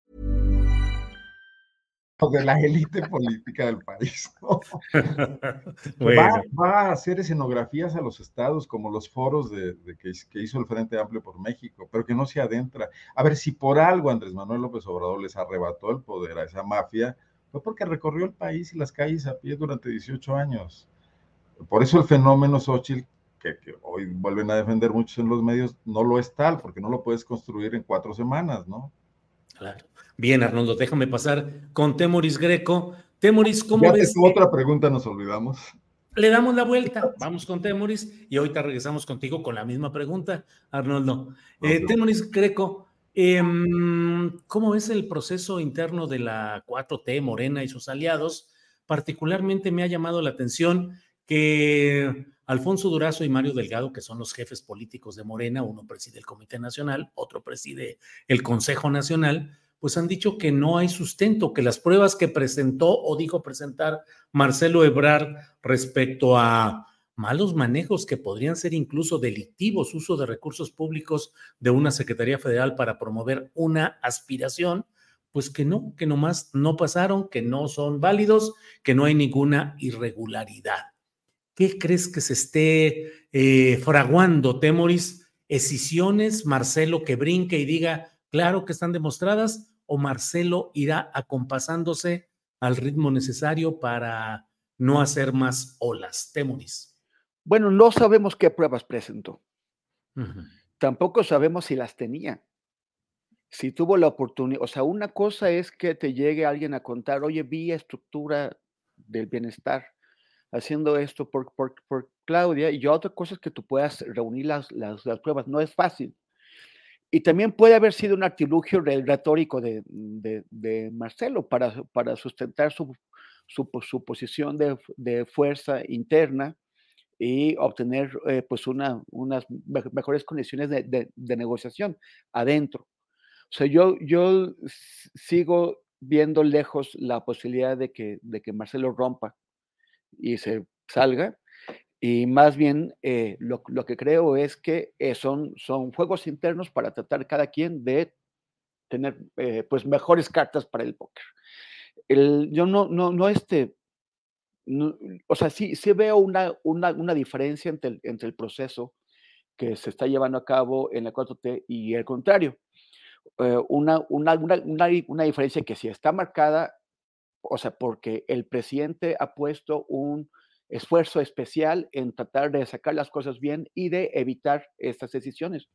De la élite política del país. va, a hacer escenografías a los estados como los foros de, que, que, hizo el Frente Amplio por México, pero que no se adentra. A ver, si por algo Andrés Manuel López Obrador les arrebató el poder a esa mafia, fue porque recorrió el país y las calles a pie durante 18 años. Por eso el fenómeno Xochitl, que, que hoy vuelven a defender muchos en los medios, no lo es tal, porque no lo puedes construir en cuatro semanas, ¿no? Claro. Bien, Arnoldo, déjame pasar con Temoris Greco. Temoris, ¿cómo ves? otra pregunta nos olvidamos. Le damos la vuelta, vamos con Temoris y ahorita regresamos contigo con la misma pregunta, Arnoldo. Eh, Temoris Greco, em, ¿cómo ves el proceso interno de la 4T, Morena y sus aliados? Particularmente me ha llamado la atención que Alfonso Durazo y Mario Delgado, que son los jefes políticos de Morena, uno preside el Comité Nacional, otro preside el Consejo Nacional, pues han dicho que no hay sustento, que las pruebas que presentó o dijo presentar Marcelo Ebrard respecto a malos manejos que podrían ser incluso delictivos, uso de recursos públicos de una Secretaría Federal para promover una aspiración, pues que no, que nomás no pasaron, que no son válidos, que no hay ninguna irregularidad. ¿Qué crees que se esté eh, fraguando, Temoris? ¿Escisiones? ¿Marcelo que brinque y diga, claro que están demostradas? ¿O Marcelo irá acompasándose al ritmo necesario para no hacer más olas? Temoris. Bueno, no sabemos qué pruebas presentó. Tampoco sabemos si las tenía. Si tuvo la oportunidad, o sea, una cosa es que te llegue alguien a contar, oye, vi estructura del bienestar haciendo esto por, Claudia, y otra cosa es que tú puedas reunir las, pruebas, no es fácil. Y también puede haber sido un artilugio retórico de, Marcelo para, sustentar su, su, su posición de, fuerza interna y obtener eh, pues una, unas mejores condiciones de, negociación adentro. O sea, yo, yo sigo viendo lejos la posibilidad de que Marcelo rompa y se salga. Y más bien eh, lo, lo, que creo es que eh, son, son juegos internos para tratar cada quien de tener pues mejores cartas para el póker. El, yo no, no, no, este, o sea, sí, sí veo una, una, una diferencia entre el, entre el, proceso que se está llevando a cabo en la 4T y el contrario. Eh, una, una, una, diferencia que sí está marcada, o sea, porque el presidente ha puesto un esfuerzo especial en tratar de sacar las cosas bien y de evitar estas decisiones.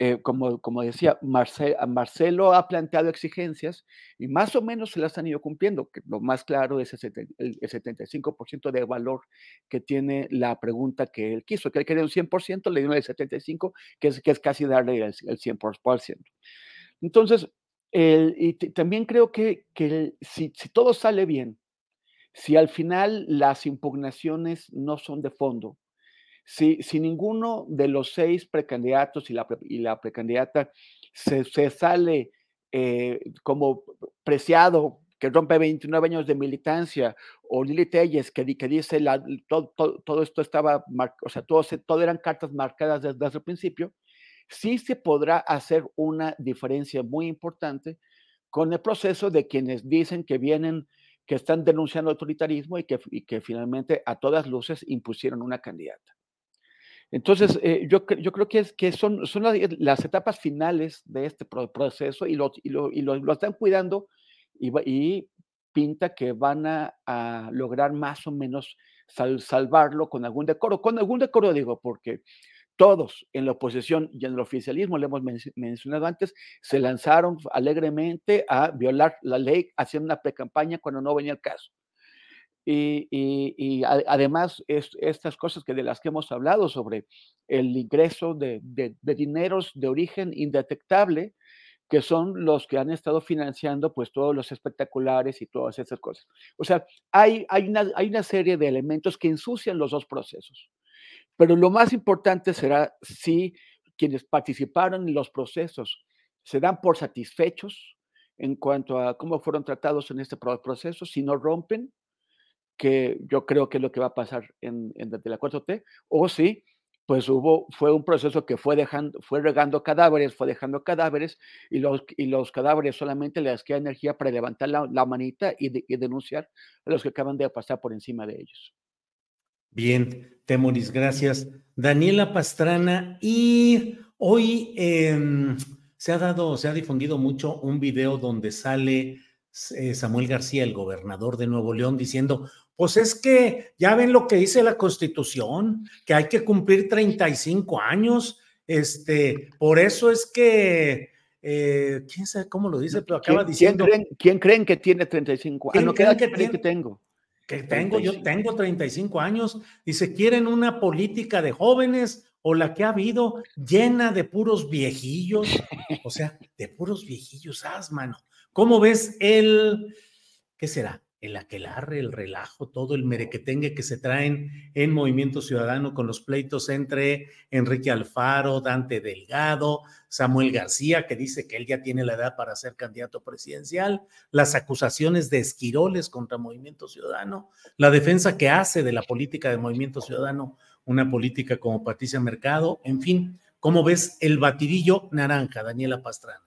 Eh, como, como decía, Marcelo ha planteado exigencias y más o menos se las han ido cumpliendo. Que lo más claro es el, 75% de valor que tiene la pregunta que él quiso, que él quería un 100%, le dio el 75%, que es, que es casi darle el, 100%. Entonces, y también creo que, que si, todo sale bien, si al final las impugnaciones no son de fondo, si, si ninguno de los seis precandidatos y la, y la precandidata se, sale eh, como preciado, que rompe 29 años de militancia, o Lili Telles, que, que dice la, todo, todo, esto estaba, o sea, todo, todo eran cartas marcadas desde, desde, el principio, sí se podrá hacer una diferencia muy importante con el proceso de quienes dicen que vienen, que están denunciando autoritarismo y que, que finalmente a todas luces impusieron una candidata. Entonces, eh, yo, yo, creo que, que son, son las, etapas finales de este proceso y lo, y lo, y lo, están cuidando y, pinta que van a, lograr más o menos salvarlo con algún decoro. Con algún decoro digo, porque todos en la oposición y en el oficialismo, le hemos mencionado antes, se lanzaron alegremente a violar la ley haciendo una pre-campaña cuando no venía el caso. Y, además, estas cosas que de las que hemos hablado sobre el ingreso de, dineros de origen indetectable, que son los que han estado financiando pues todos los espectaculares y todas esas cosas. O sea, hay, hay, una, hay una serie de elementos que ensucian los dos procesos. Pero lo más importante será si quienes participaron en los procesos se dan por satisfechos en cuanto a cómo fueron tratados en este proceso, si no rompen, que yo creo que es lo que va a pasar en, en la 4T, o si pues hubo, fue un proceso que fue dejando, fue regando cadáveres, fue dejando cadáveres, y los, y los cadáveres solamente les queda energía para levantar la, manita y, denunciar a los que acaban de pasar por encima de ellos. Bien, Temoris, gracias. Daniela Pastrana, y hoy em, se ha dado, se ha difundido mucho un video donde sale eh, Samuel García, el gobernador de Nuevo León, diciendo, pues es que ya ven lo que dice la Constitución, que hay que cumplir 35 años. Este, por eso es que, eh, quién sabe cómo lo dice, pero acaba diciendo. ¿quién creen, que tiene 35 años? ¿Quién creen que, que tengo? Que tengo, yo tengo 35 años. Dice, ¿quieren una política de jóvenes o la que ha habido llena de puros viejillos? O sea, de puros viejillos, haz, mano. ¿Cómo ves el, qué será? El aquelarre, el relajo, todo el merequetengue que se traen en Movimiento Ciudadano con los pleitos entre Enrique Alfaro, Dante Delgado, Samuel García, que dice que él ya tiene la edad para ser candidato presidencial, las acusaciones de esquiroles contra Movimiento Ciudadano, la defensa que hace de la política de Movimiento Ciudadano, una política como Patricia Mercado, en fin, ¿cómo ves el batidillo naranja, Daniela Pastrana?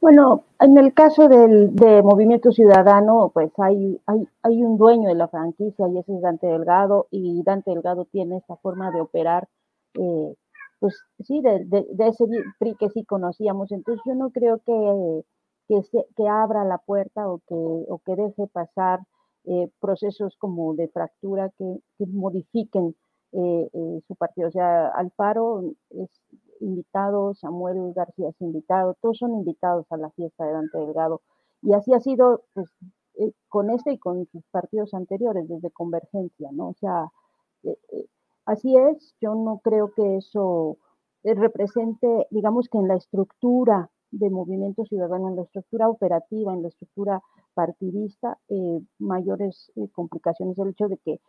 Bueno, en el caso del, de Movimiento Ciudadano, pues hay, un dueño de la franquicia y ese es Dante Delgado, y Dante Delgado tiene esta forma de operar, eh, pues sí, de, ese PRI que sí conocíamos. Entonces yo no creo que, se, que abra la puerta o que, o que deje pasar eh, procesos como de fractura que, que modifiquen eh, eh, su partido. O sea, Alfaro es invitado, Samuel García es invitado, todos son invitados a la fiesta de Dante Delgado. Y así ha sido pues, eh, con este y con sus partidos anteriores, desde Convergencia, ¿no? O sea, eh, eh, así es, yo no creo que eso represente, digamos que en la estructura de movimiento ciudadano, en la estructura operativa, en la estructura partidista, mayores complicaciones. El hecho de que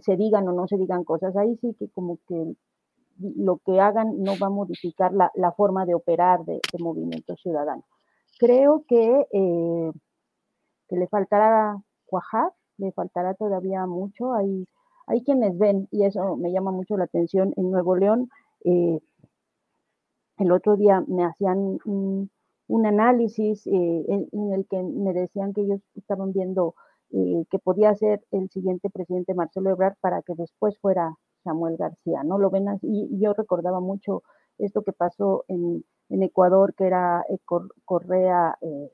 se digan o no se digan cosas, ahí sí que como que lo que hagan no va a modificar la, la forma de operar de, de, Movimiento Ciudadano. Creo que, eh, que le faltará cuajar, le faltará todavía mucho. Hay, hay quienes ven, y eso me llama mucho la atención, en Nuevo León, eh, el otro día me hacían un, análisis eh, en, el que me decían que ellos estaban viendo que podía ser el siguiente presidente Marcelo Ebrard para que después fuera Samuel García, ¿no? Lo ven así, y yo recordaba mucho esto que pasó en, Ecuador, que era eh, Correa, eh,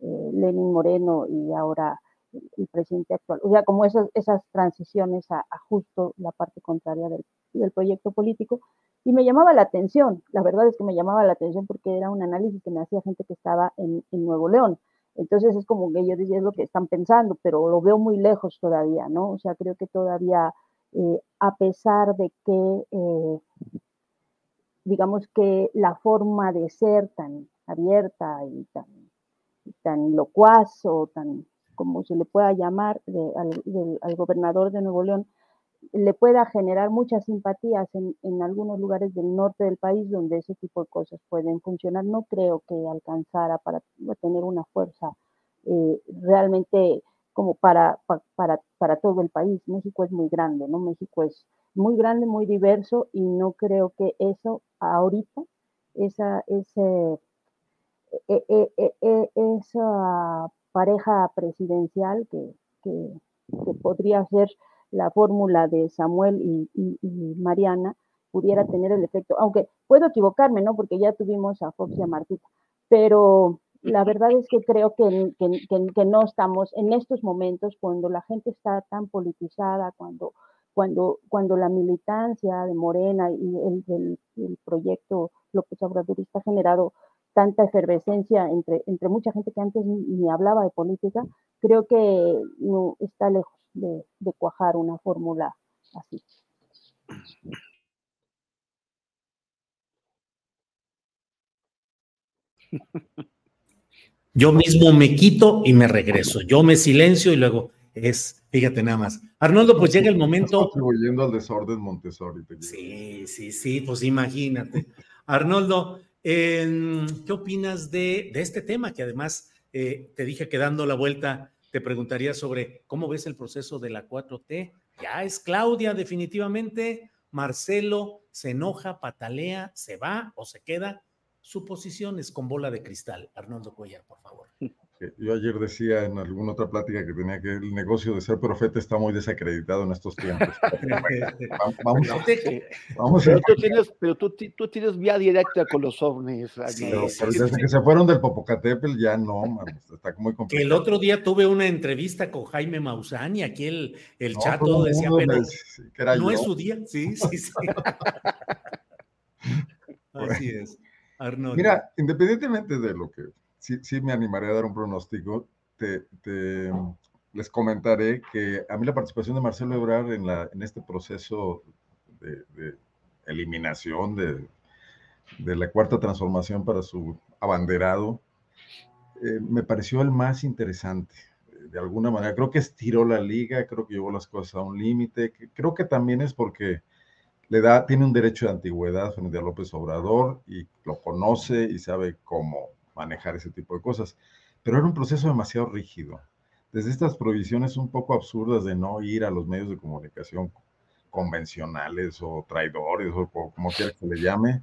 eh, Lenin Moreno y ahora el, presidente actual. O sea, como esas, transiciones a, justo la parte contraria del, del, proyecto político. Y me llamaba la atención, la verdad es que me llamaba la atención porque era un análisis que me hacía gente que estaba en, en Nuevo León. Entonces es como que yo decía, es lo que están pensando, pero lo veo muy lejos todavía, ¿no? O sea, creo que todavía eh, a pesar de que, eh, digamos que la forma de ser tan abierta y tan, tan locuaz o tan, como se le pueda llamar, de, al, gobernador de Nuevo León, le pueda generar muchas simpatías en, en, algunos lugares del norte del país donde ese tipo de cosas pueden funcionar. No creo que alcanzara para tener una fuerza eh, realmente como para, para, para todo el país. México es muy grande, ¿no? México es muy grande, muy diverso y no creo que eso ahorita, esa, ese, e, e, e, esa pareja presidencial que, que, que podría ser la fórmula de Samuel y, y, y, Mariana pudiera tener el efecto, aunque puedo equivocarme, ¿no? Porque ya tuvimos a Fox y a Martita, pero la verdad es que creo que, no estamos en estos momentos, cuando la gente está tan politizada, cuando, la militancia de Morena y el, proyecto López Obradorista ha generado tanta efervescencia entre, mucha gente que antes ni, ni hablaba de política, creo que no está lejos de, de cuajar una fórmula así. Yo mismo me quito y me regreso. Yo me silencio y luego es, fíjate nada más. Arnoldo, pues llega el momento. contribuyendo al desorden Montessori. Sí, sí, sí, pues imagínate. Arnoldo, eh, ¿qué opinas de, de, este tema? Que además eh, te dije que dando la vuelta te preguntaría sobre cómo ves el proceso de la 4T. Ya es Claudia, definitivamente. Marcelo se enoja, patalea, se va o se queda suposiciones con bola de cristal. Arnoldo Cuellar, por favor. Yo ayer decía en alguna otra plática que tenía que el negocio de ser profeta está muy desacreditado en estos tiempos. vamos, a, vamos pero, tú tienes, pero tú, tú, tienes vía directa con los ovnis. Sí, pero, sí, desde sí. que se fueron del Popocatépetl ya no, man, está muy complicado. El otro día tuve una entrevista con Jaime Maussan y aquí el, el no, chato decía, pero no yo. es su día. Sí, sí, sí. Así es. Arnold. Mira, independientemente de lo que sí, sí, me animaré a dar un pronóstico, te, te, les comentaré que a mí la participación de Marcelo Ebrard en, la, en este proceso de, de eliminación de, de, la cuarta transformación para su abanderado eh, me pareció el más interesante. De alguna manera, creo que estiró la liga, creo que llevó las cosas a un límite, creo que también es porque le da, tiene un derecho de antigüedad frente a López Obrador y lo conoce y sabe cómo manejar ese tipo de cosas. Pero era un proceso demasiado rígido. Desde estas provisiones un poco absurdas de no ir a los medios de comunicación convencionales o traidores o como quiera que le llame,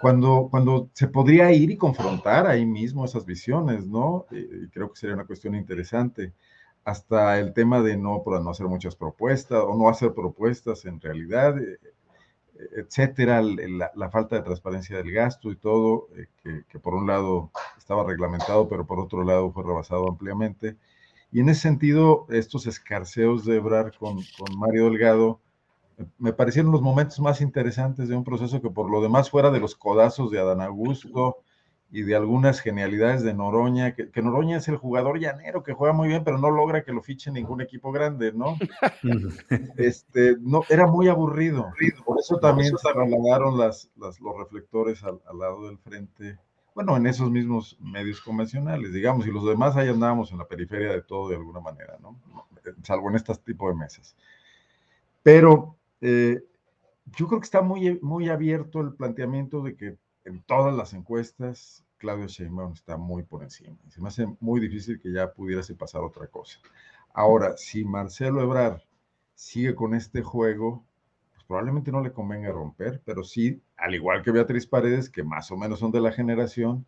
cuando, cuando se podría ir y confrontar ahí mismo esas visiones, ¿no? Y creo que sería una cuestión interesante. Hasta el tema de no, no hacer muchas propuestas o no hacer propuestas en realidad, eh, etcétera, la, falta de transparencia del gasto y todo, eh, que, por un lado estaba reglamentado, pero por otro lado fue rebasado ampliamente. Y en ese sentido, estos escarceos de Ebrar con, con Mario Delgado, me parecieron los momentos más interesantes de un proceso que por lo demás fuera de los codazos de Adán Augusto y de algunas genialidades de Noroña, que, Noroña es el jugador llanero que juega muy bien, pero no logra que lo fiche ningún equipo grande, ¿no? este, no era muy aburrido. Por eso también se trasladaron las, las, los reflectores al, al, lado del frente, bueno, en esos mismos medios convencionales, digamos, y los demás ahí andábamos en la periferia de todo de alguna manera, ¿no? Salvo en este tipo de mesas. Pero eh, yo creo que está muy, muy abierto el planteamiento de que en todas las encuestas Claudio Sheinbaum está muy por encima. Se me hace muy difícil que ya pudiese pasar otra cosa. Ahora, si Marcelo Ebrard sigue con este juego, pues probablemente no le convenga romper, pero sí, al igual que Beatriz Paredes, que más o menos son de la generación,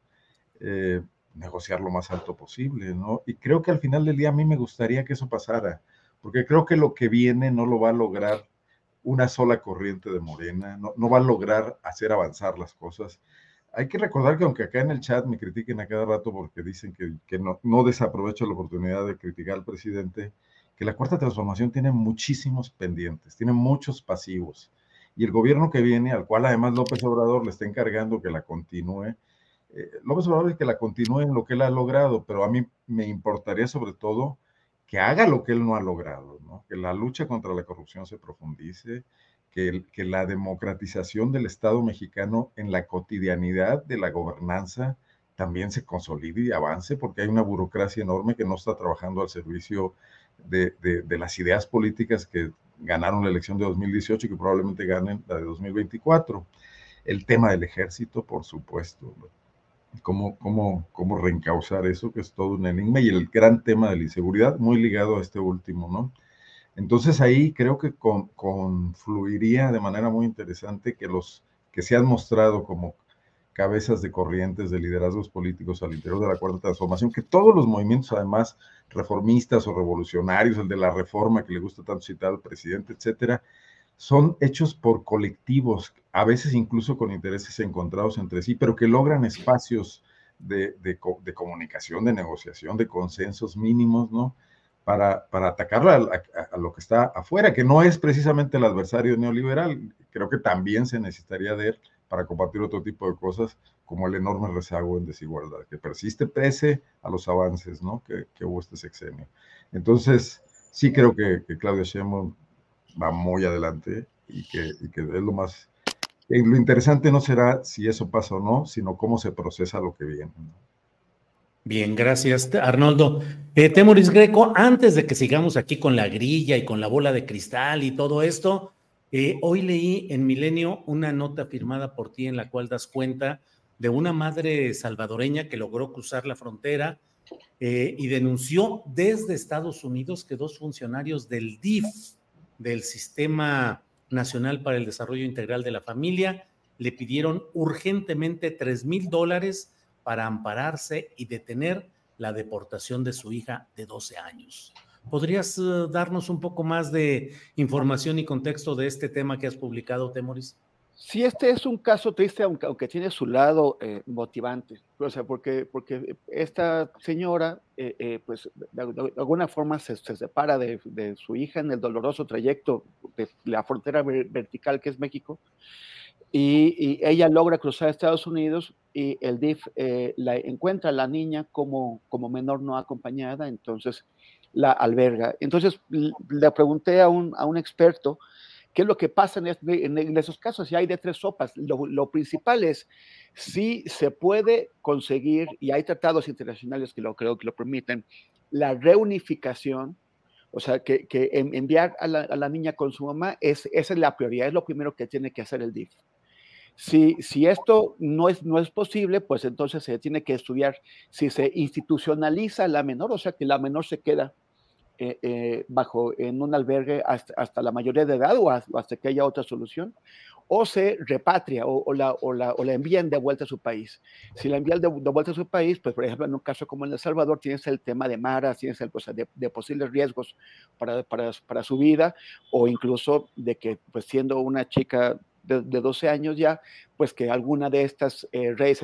eh, negociar lo más alto posible, ¿no? Y creo que al final del día a mí me gustaría que eso pasara, porque creo que lo que viene no lo va a lograr una sola corriente de Morena, no, va a lograr hacer avanzar las cosas. Hay que recordar que aunque acá en el chat me critiquen a cada rato porque dicen que, no, no desaprovecho la oportunidad de criticar al presidente, que la cuarta transformación tiene muchísimos pendientes, tiene muchos pasivos. Y el gobierno que viene, al cual además López Obrador le está encargando que la continúe, eh, López Obrador es que la continúe en lo que él ha logrado, pero a mí me importaría sobre todo que haga lo que él no ha logrado, que la lucha contra la corrupción se profundice, que, que la democratización del Estado mexicano en la cotidianidad de la gobernanza también se consolide y avance, porque hay una burocracia enorme que no está trabajando al servicio de, de, las ideas políticas que ganaron la elección de 2018 y que probablemente ganen la de 2024. El tema del ejército, por supuesto, cómo, cómo, cómo reencauzar eso, que es todo un enigma, y el gran tema de la inseguridad, muy ligado a este último, ¿no? Entonces ahí creo que con, confluiría de manera muy interesante que los que se han mostrado como cabezas de corrientes de liderazgos políticos al interior de la cuarta transformación, que todos los movimientos además reformistas o revolucionarios, el de la reforma que le gusta tanto citar al presidente, etcétera, son hechos por colectivos, a veces incluso con intereses encontrados entre sí, pero que logran espacios de, comunicación, de negociación, de consensos mínimos, ¿no? Para, para atacar a, lo que está afuera, que no es precisamente el adversario neoliberal. Creo que también se necesitaría de él para combatir otro tipo de cosas, como el enorme rezago en desigualdad, que persiste pese a los avances ¿no? que, que hubo este sexenio. Entonces, sí creo que, que Claudia Sheinbaum va muy adelante y que, es lo más... lo interesante no será si eso pasa o no, sino cómo se procesa lo que viene. Bien, gracias, Arnoldo. Eh, Temoris Greco, antes de que sigamos aquí con la grilla y con la bola de cristal y todo esto, eh, hoy leí en Milenio una nota firmada por ti en la cual das cuenta de una madre salvadoreña que logró cruzar la frontera eh, y denunció desde Estados Unidos que dos funcionarios del DIF, del Sistema Nacional para el Desarrollo Integral de la Familia le pidieron urgentemente tres mil dólares para ampararse y detener la deportación de su hija de 12 años. ¿Podrías eh, darnos un poco más de información y contexto de este tema que has publicado, Temoris? Sí, este es un caso triste, aunque, tiene su lado eh, motivante, o sea, porque, porque esta señora, eh, eh, pues de, alguna forma se, separa de, su hija en el doloroso trayecto de la frontera vertical que es México, y, ella logra cruzar Estados Unidos y el DIF la encuentra a la niña como, como menor no acompañada, entonces la alberga. Entonces le pregunté a un, a un experto, ¿Qué es lo que pasa en, esos casos? Si hay de tres sopas, lo, principal es si se puede conseguir, y hay tratados internacionales que lo creo que lo permiten, la reunificación, o sea, que, enviar a la, niña con su mamá, es, esa es la prioridad, es lo primero que tiene que hacer el DIF. Si, si, esto no es, no es posible, pues entonces se tiene que estudiar si se institucionaliza la menor, o sea, que la menor se queda eh, eh, bajo en un albergue hasta, la mayoría de edad o hasta, que haya otra solución, o se repatria o, la, o, la, o, la, envían de vuelta a su país. Si la envían de, vuelta a su país, pues por ejemplo en un caso como en El Salvador tienes el tema de maras, tienes el pues, de, de, posibles riesgos para, para, para, su vida o incluso de que pues siendo una chica de, de 12 años ya, pues que alguna de estas eh, redes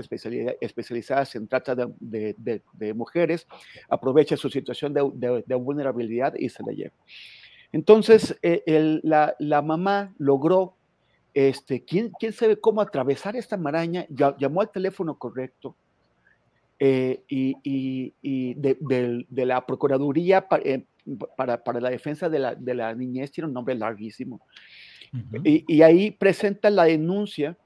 especializadas en trata de, mujeres aproveche su situación de, vulnerabilidad y se la lleve. Entonces, eh, la, mamá logró, este, ¿quién, ¿quién, sabe cómo atravesar esta maraña? Llamó al teléfono correcto eh, y, y, y de, la Procuraduría para, para, para, la defensa de la, de la niñez, tiene un nombre larguísimo y, ahí presenta la denuncia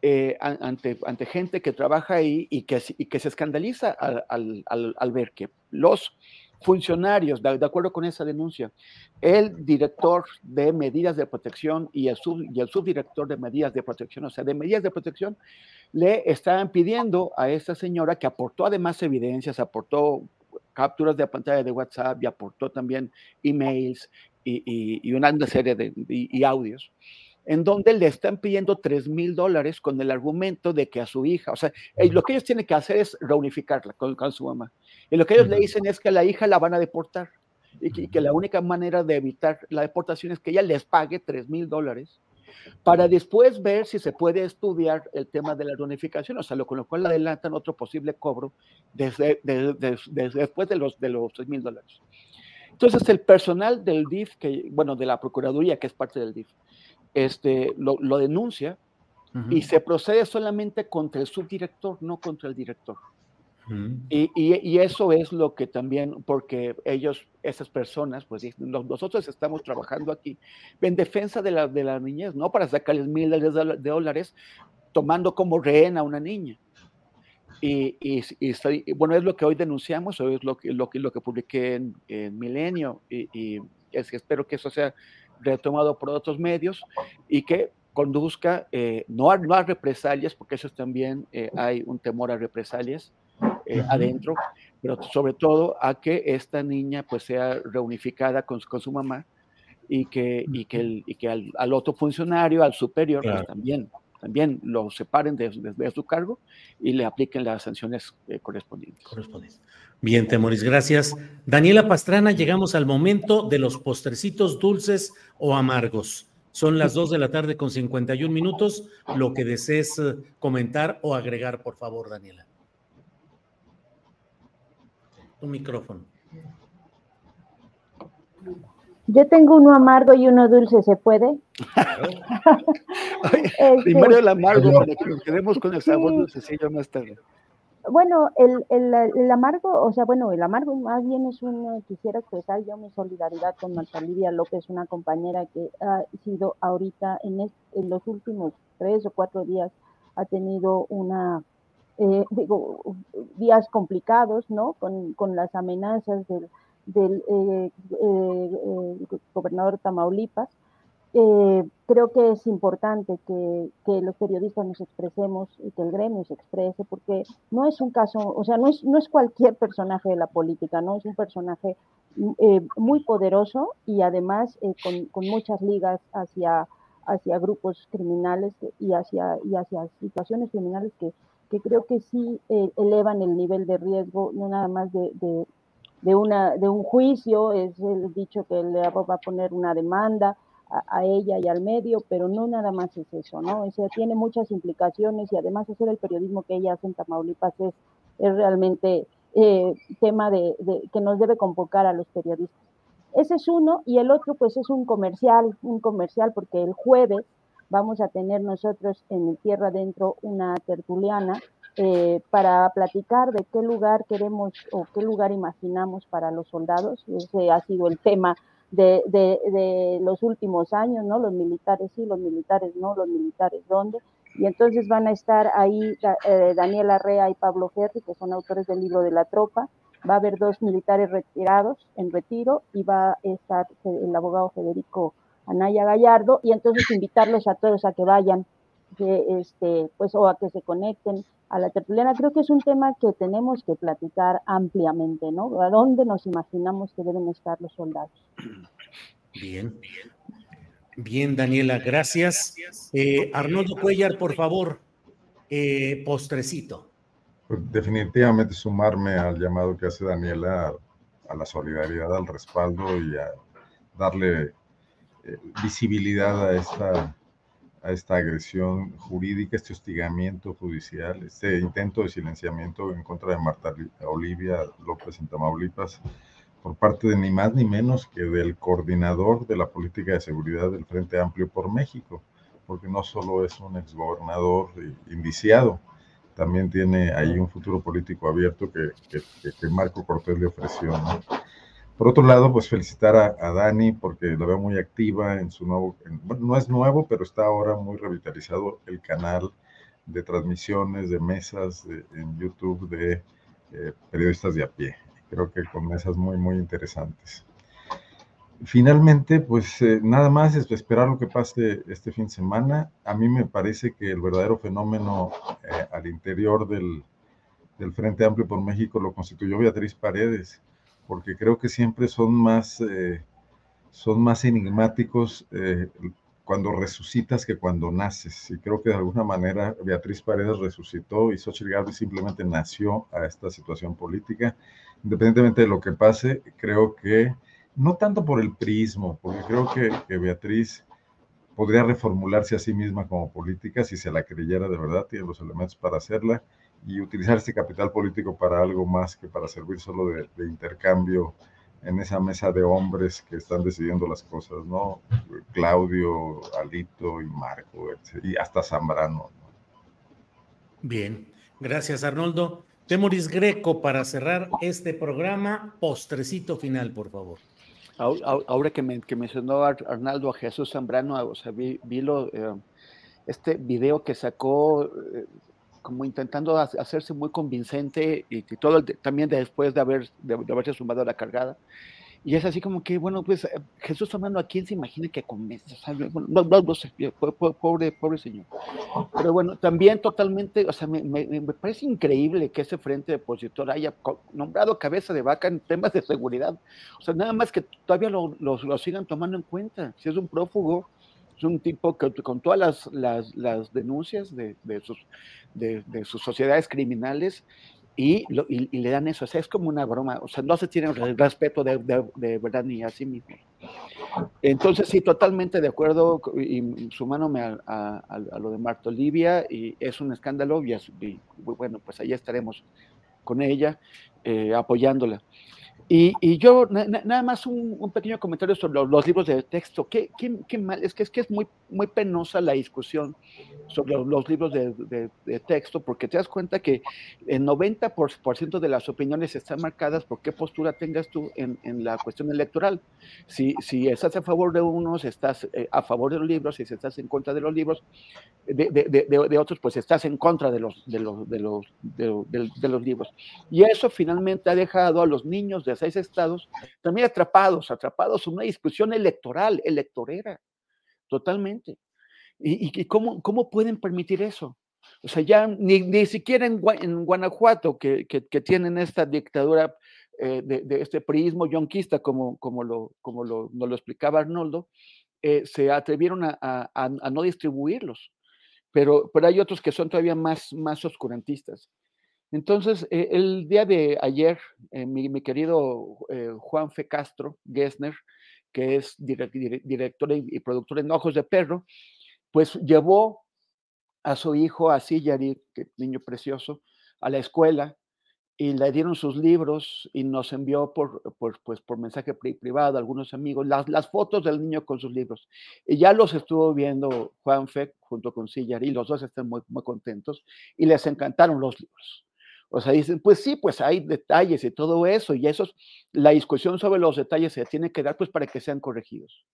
eh, ante, gente que trabaja ahí y que, y se escandaliza al, al, ver que los funcionarios, de, acuerdo con esa denuncia, el director de medidas de protección y el, y el subdirector de medidas de protección, o sea, de medidas de protección, le estaban pidiendo a esta señora que aportó además evidencias, aportó capturas de pantalla de WhatsApp y aportó también emails y, una serie de y, audios, en donde le están pidiendo 3 mil dólares con el argumento de que a su hija, o sea, lo que ellos tienen que hacer es reunificarla con, su mamá. Y lo que ellos le dicen es que a la hija la van a deportar y que, la única manera de evitar la deportación es que ella les pague 3 mil dólares para después ver si se puede estudiar el tema de la reunificación, o sea, lo, con lo cual adelantan otro posible cobro desde, después de los, de los 3 mil dólares. Entonces, el personal del DIF, que, bueno, de la Procuraduría, que es parte del DIF, este, lo, denuncia y se procede solamente contra el subdirector, no contra el director. y, y, eso es lo que también, porque ellos, esas personas, pues nosotros estamos trabajando aquí en defensa de la, de la niñez, no para sacarles miles de dólares tomando como rehén a una niña. Y, y, bueno, es lo que hoy denunciamos, o es lo que, lo que, lo que publiqué en, Milenio, y, es, espero que eso sea retomado por otros medios y que conduzca eh, no, a, no, a, represalias, porque eso también eh, hay un temor a represalias eh, adentro, pero sobre todo a que esta niña pues sea reunificada con, con su mamá y que, y que, el, y que al, al, otro funcionario, al superior, pues también también lo separen de, su cargo y le apliquen las sanciones eh, correspondientes. Bien, Temoris, gracias. Daniela Pastrana, llegamos al momento de los postrecitos dulces o amargos. Son las 2 de la tarde con 51 minutos. Lo que desees eh, comentar o agregar, por favor, Daniela. Tu micrófono. Yo tengo uno amargo y uno dulce, ¿se puede? Este, primero el amargo para que nos quedemos con el sabor dulcecillo más tarde. Bueno, el, el, el, amargo, o sea, bueno, el amargo más bien es un, quisiera expresar yo mi solidaridad con Marta Lidia López, una compañera que ha sido ahorita en, en los últimos tres o cuatro días, ha tenido una, eh, digo, días complicados, ¿no? Con, con las amenazas del del eh, eh, gobernador Tamaulipas. Eh, creo que es importante que, los periodistas nos expresemos y que el gremio se exprese, porque no es un caso, o sea, no es, no es cualquier personaje de la política, no es un personaje muy poderoso y además con, con, muchas ligas hacia, hacia grupos criminales y hacia, y hacia situaciones criminales que, que creo que sí elevan el nivel de riesgo, no nada más de, una, de un juicio, es el dicho que le va a poner una demanda a, ella y al medio, pero no nada más es eso, ¿no? O sea, tiene muchas implicaciones y además hacer el periodismo que ella hace en Tamaulipas es, es realmente eh, tema de, que nos debe convocar a los periodistas. Ese es uno y el otro pues es un comercial, un comercial porque el jueves vamos a tener nosotros en Tierra Adentro una tertuliana eh, para platicar de qué lugar queremos o qué lugar imaginamos para los soldados. Ese ha sido el tema de, de, los últimos años, ¿no? Los militares sí, los militares no, los militares dónde. Y entonces van a estar ahí eh, Daniel Arrea y Pablo Ferri, que son autores del libro de la tropa. Va a haber dos militares retirados en retiro y va a estar el abogado Federico Anaya Gallardo y entonces invitarlos a todos a que vayan, que este, pues o a que se conecten a la tertuliana, creo que es un tema que tenemos que platicar ampliamente, ¿no? ¿A dónde nos imaginamos que deben estar los soldados? Bien. Bien, Daniela, gracias. Eh, Arnoldo Cuellar, por favor, eh, postrecito. Pues definitivamente sumarme al llamado que hace Daniela a, la solidaridad, al respaldo y a darle eh, visibilidad a esta, a esta agresión jurídica, este hostigamiento judicial, este intento de silenciamiento en contra de Marta Olivia López en Tamaulipas por parte de ni más ni menos que del coordinador de la política de seguridad del Frente Amplio por México, porque no solo es un exgobernador indiciado, también tiene ahí un futuro político abierto que, que, Marco Cortés le ofreció. Por otro lado, pues felicitar a, Dani porque la veo muy activa en su nuevo, bueno, no es nuevo, pero está ahora muy revitalizado el canal de transmisiones, de mesas en YouTube de eh, periodistas de a pie creo que con mesas muy, muy interesantes. Finalmente, pues eh, nada más es esperar lo que pase este fin de semana. A mí me parece que el verdadero fenómeno eh, al interior del, del, Frente Amplio por México lo constituyó Beatriz Paredes, porque creo que siempre son más, eh, son más enigmáticos cuando resucitas que cuando naces. Y creo que de alguna manera Beatriz Paredes resucitó y Xochitl Gálvez simplemente nació a esta situación política independientemente de lo que pase, creo que, no tanto por el prismo, porque creo que, Beatriz podría reformularse a sí misma como política si se la creyera de verdad, tiene los elementos para hacerla y utilizar este capital político para algo más que para servir solo de, intercambio en esa mesa de hombres que están decidiendo las cosas, ¿no? Claudio, Alito y Marco, y hasta Zambrano. Bien, gracias Arnoldo. Temoris Greco, para cerrar este programa, postrecito final, por favor. Ahora que, me, que mencionó Arnaldo a Jesús Zambrano, o sea, vi, lo, eh, este video que sacó eh, como intentando hacerse muy convincente y, todo también después de, haber, de haberse sumado a la cargada. Y es así como que, bueno, pues eh, Jesús hablando a quién se imagina que convence, no, no, sé, pobre, pobre señor. Pero bueno, también totalmente, o sea, me, me, parece increíble que ese frente opositor haya nombrado cabeza de vaca en temas de seguridad. O sea, nada más que todavía lo, lo, sigan tomando en cuenta. Si es un prófugo, es un tipo que con todas las, las, las denuncias de, de, sus, de, sus sociedades criminales, y, le dan eso. Es como una broma. O sea, no se tiene respeto de, verdad ni a sí mismo. Entonces, sí, totalmente de acuerdo y sumándome a, a, lo de Marta Olivia y es un escándalo y, bueno, pues ahí estaremos con ella eh, apoyándola. Y, yo, nada más un, pequeño comentario sobre los, libros de texto. ¿Qué, qué, mal? Es que, es que es muy, muy penosa la discusión sobre los, libros de, texto, porque te das cuenta que el 90% de las opiniones están marcadas por qué postura tengas tú en, en la cuestión electoral. Si, si, estás a favor de unos, estás eh, a favor de los libros, si estás en contra de los libros, de, otros, pues estás en contra de los, de, los, de, los, de, los libros. Y eso finalmente ha dejado a los niños de seis estados también atrapados, atrapados en una discusión electoral, electorera, totalmente. ¿Y, cómo, cómo pueden permitir eso? O sea, ya ni, ni siquiera en, Guanajuato, que, que, tienen esta dictadura eh, de, este prismo yonquista, como, como, lo, como lo, nos lo explicaba Arnoldo, eh, se atrevieron a, no distribuirlos pero, pero hay otros que son todavía más, más oscurantistas. Entonces, eh, el día de ayer, eh, mi, querido eh, Juan Fe Castro Gessner, que es director y productor en Ojos de Perro, pues llevó a su hijo, a Sillari, que niño precioso, a la escuela y le dieron sus libros y nos envió por, pues, mensaje privado algunos amigos las, fotos del niño con sus libros. Y ya los estuvo viendo Juan Fe junto con Sillar y los dos están muy contentos y les encantaron los libros. O sea, dicen, pues sí, pues hay detalles y todo eso, y eso, la discusión sobre los detalles se tiene que dar pues para que sean corregidos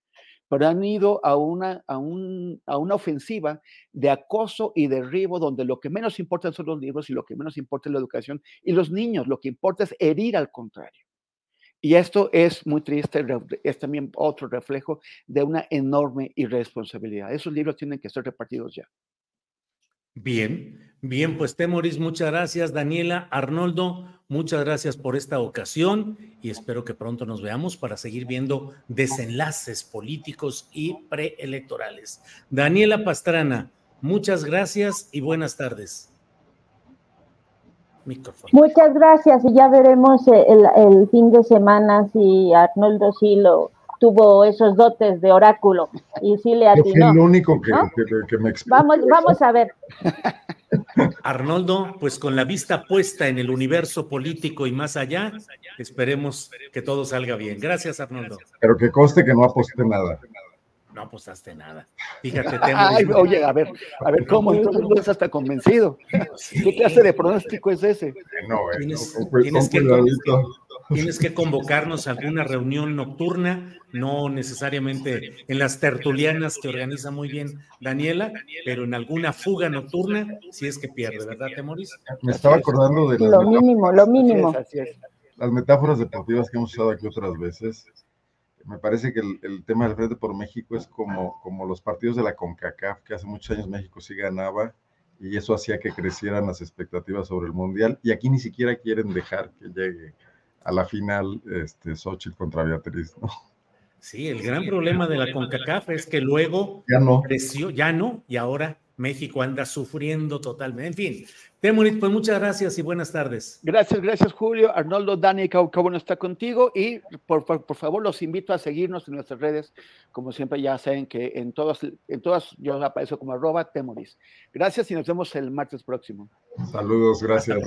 pero han ido a una, a, un, a una ofensiva de acoso y derribo donde lo que menos importa son los libros y lo que menos importa es la educación y los niños, lo que importa es herir al contrario. Y esto es muy triste, es también otro reflejo de una enorme irresponsabilidad. Esos libros tienen que ser repartidos ya. Bien, bien, pues Temoris, muchas gracias. Daniela, Arnoldo, muchas gracias por esta ocasión y espero que pronto nos veamos para seguir viendo desenlaces políticos y preelectorales. Daniela Pastrana, muchas gracias y buenas tardes. Muchas gracias y ya veremos el, fin de semana si Arnoldo Silo tuvo esos dotes de oráculo y sí le atinó. Es el único que, me explica. Vamos, vamos a ver. Arnoldo, pues con la vista puesta en el universo político y más allá, esperemos que todo salga bien. Gracias, Arnoldo. Pero que conste que no aposté nada. No apostaste nada. Fíjate, Ay, oye, a ver, a ver, ¿cómo? Entonces no estás hasta convencido. ¿Qué clase de pronóstico es ese? No, tienes, que, tienes que convocarnos a alguna reunión nocturna, no necesariamente en las tertulianas que organiza muy bien Daniela, pero en alguna fuga nocturna, si es que pierde, ¿verdad, Temoris? Me estaba acordando de lo mínimo, lo mínimo. Las metáforas deportivas que hemos usado aquí otras veces. Me parece que el, tema del Frente por México es como, como los partidos de la CONCACAF, que hace muchos años México sí ganaba y eso hacía que crecieran las expectativas sobre el Mundial. Y aquí ni siquiera quieren dejar que llegue a la final este, Xochitl contra Beatriz, ¿no? Sí, el gran problema de la CONCACAF es que luego ya no. creció, ya no, y ahora México anda sufriendo totalmente. En fin, Temurit, pues muchas gracias y buenas tardes. Gracias, gracias Julio. Arnoldo, Dani, qué bueno está contigo y por, por, favor los invito a seguirnos en nuestras redes. Como siempre ya saben que en todas, en todas yo aparezco como arroba Temoris. Gracias y nos vemos el martes próximo. Saludos, gracias.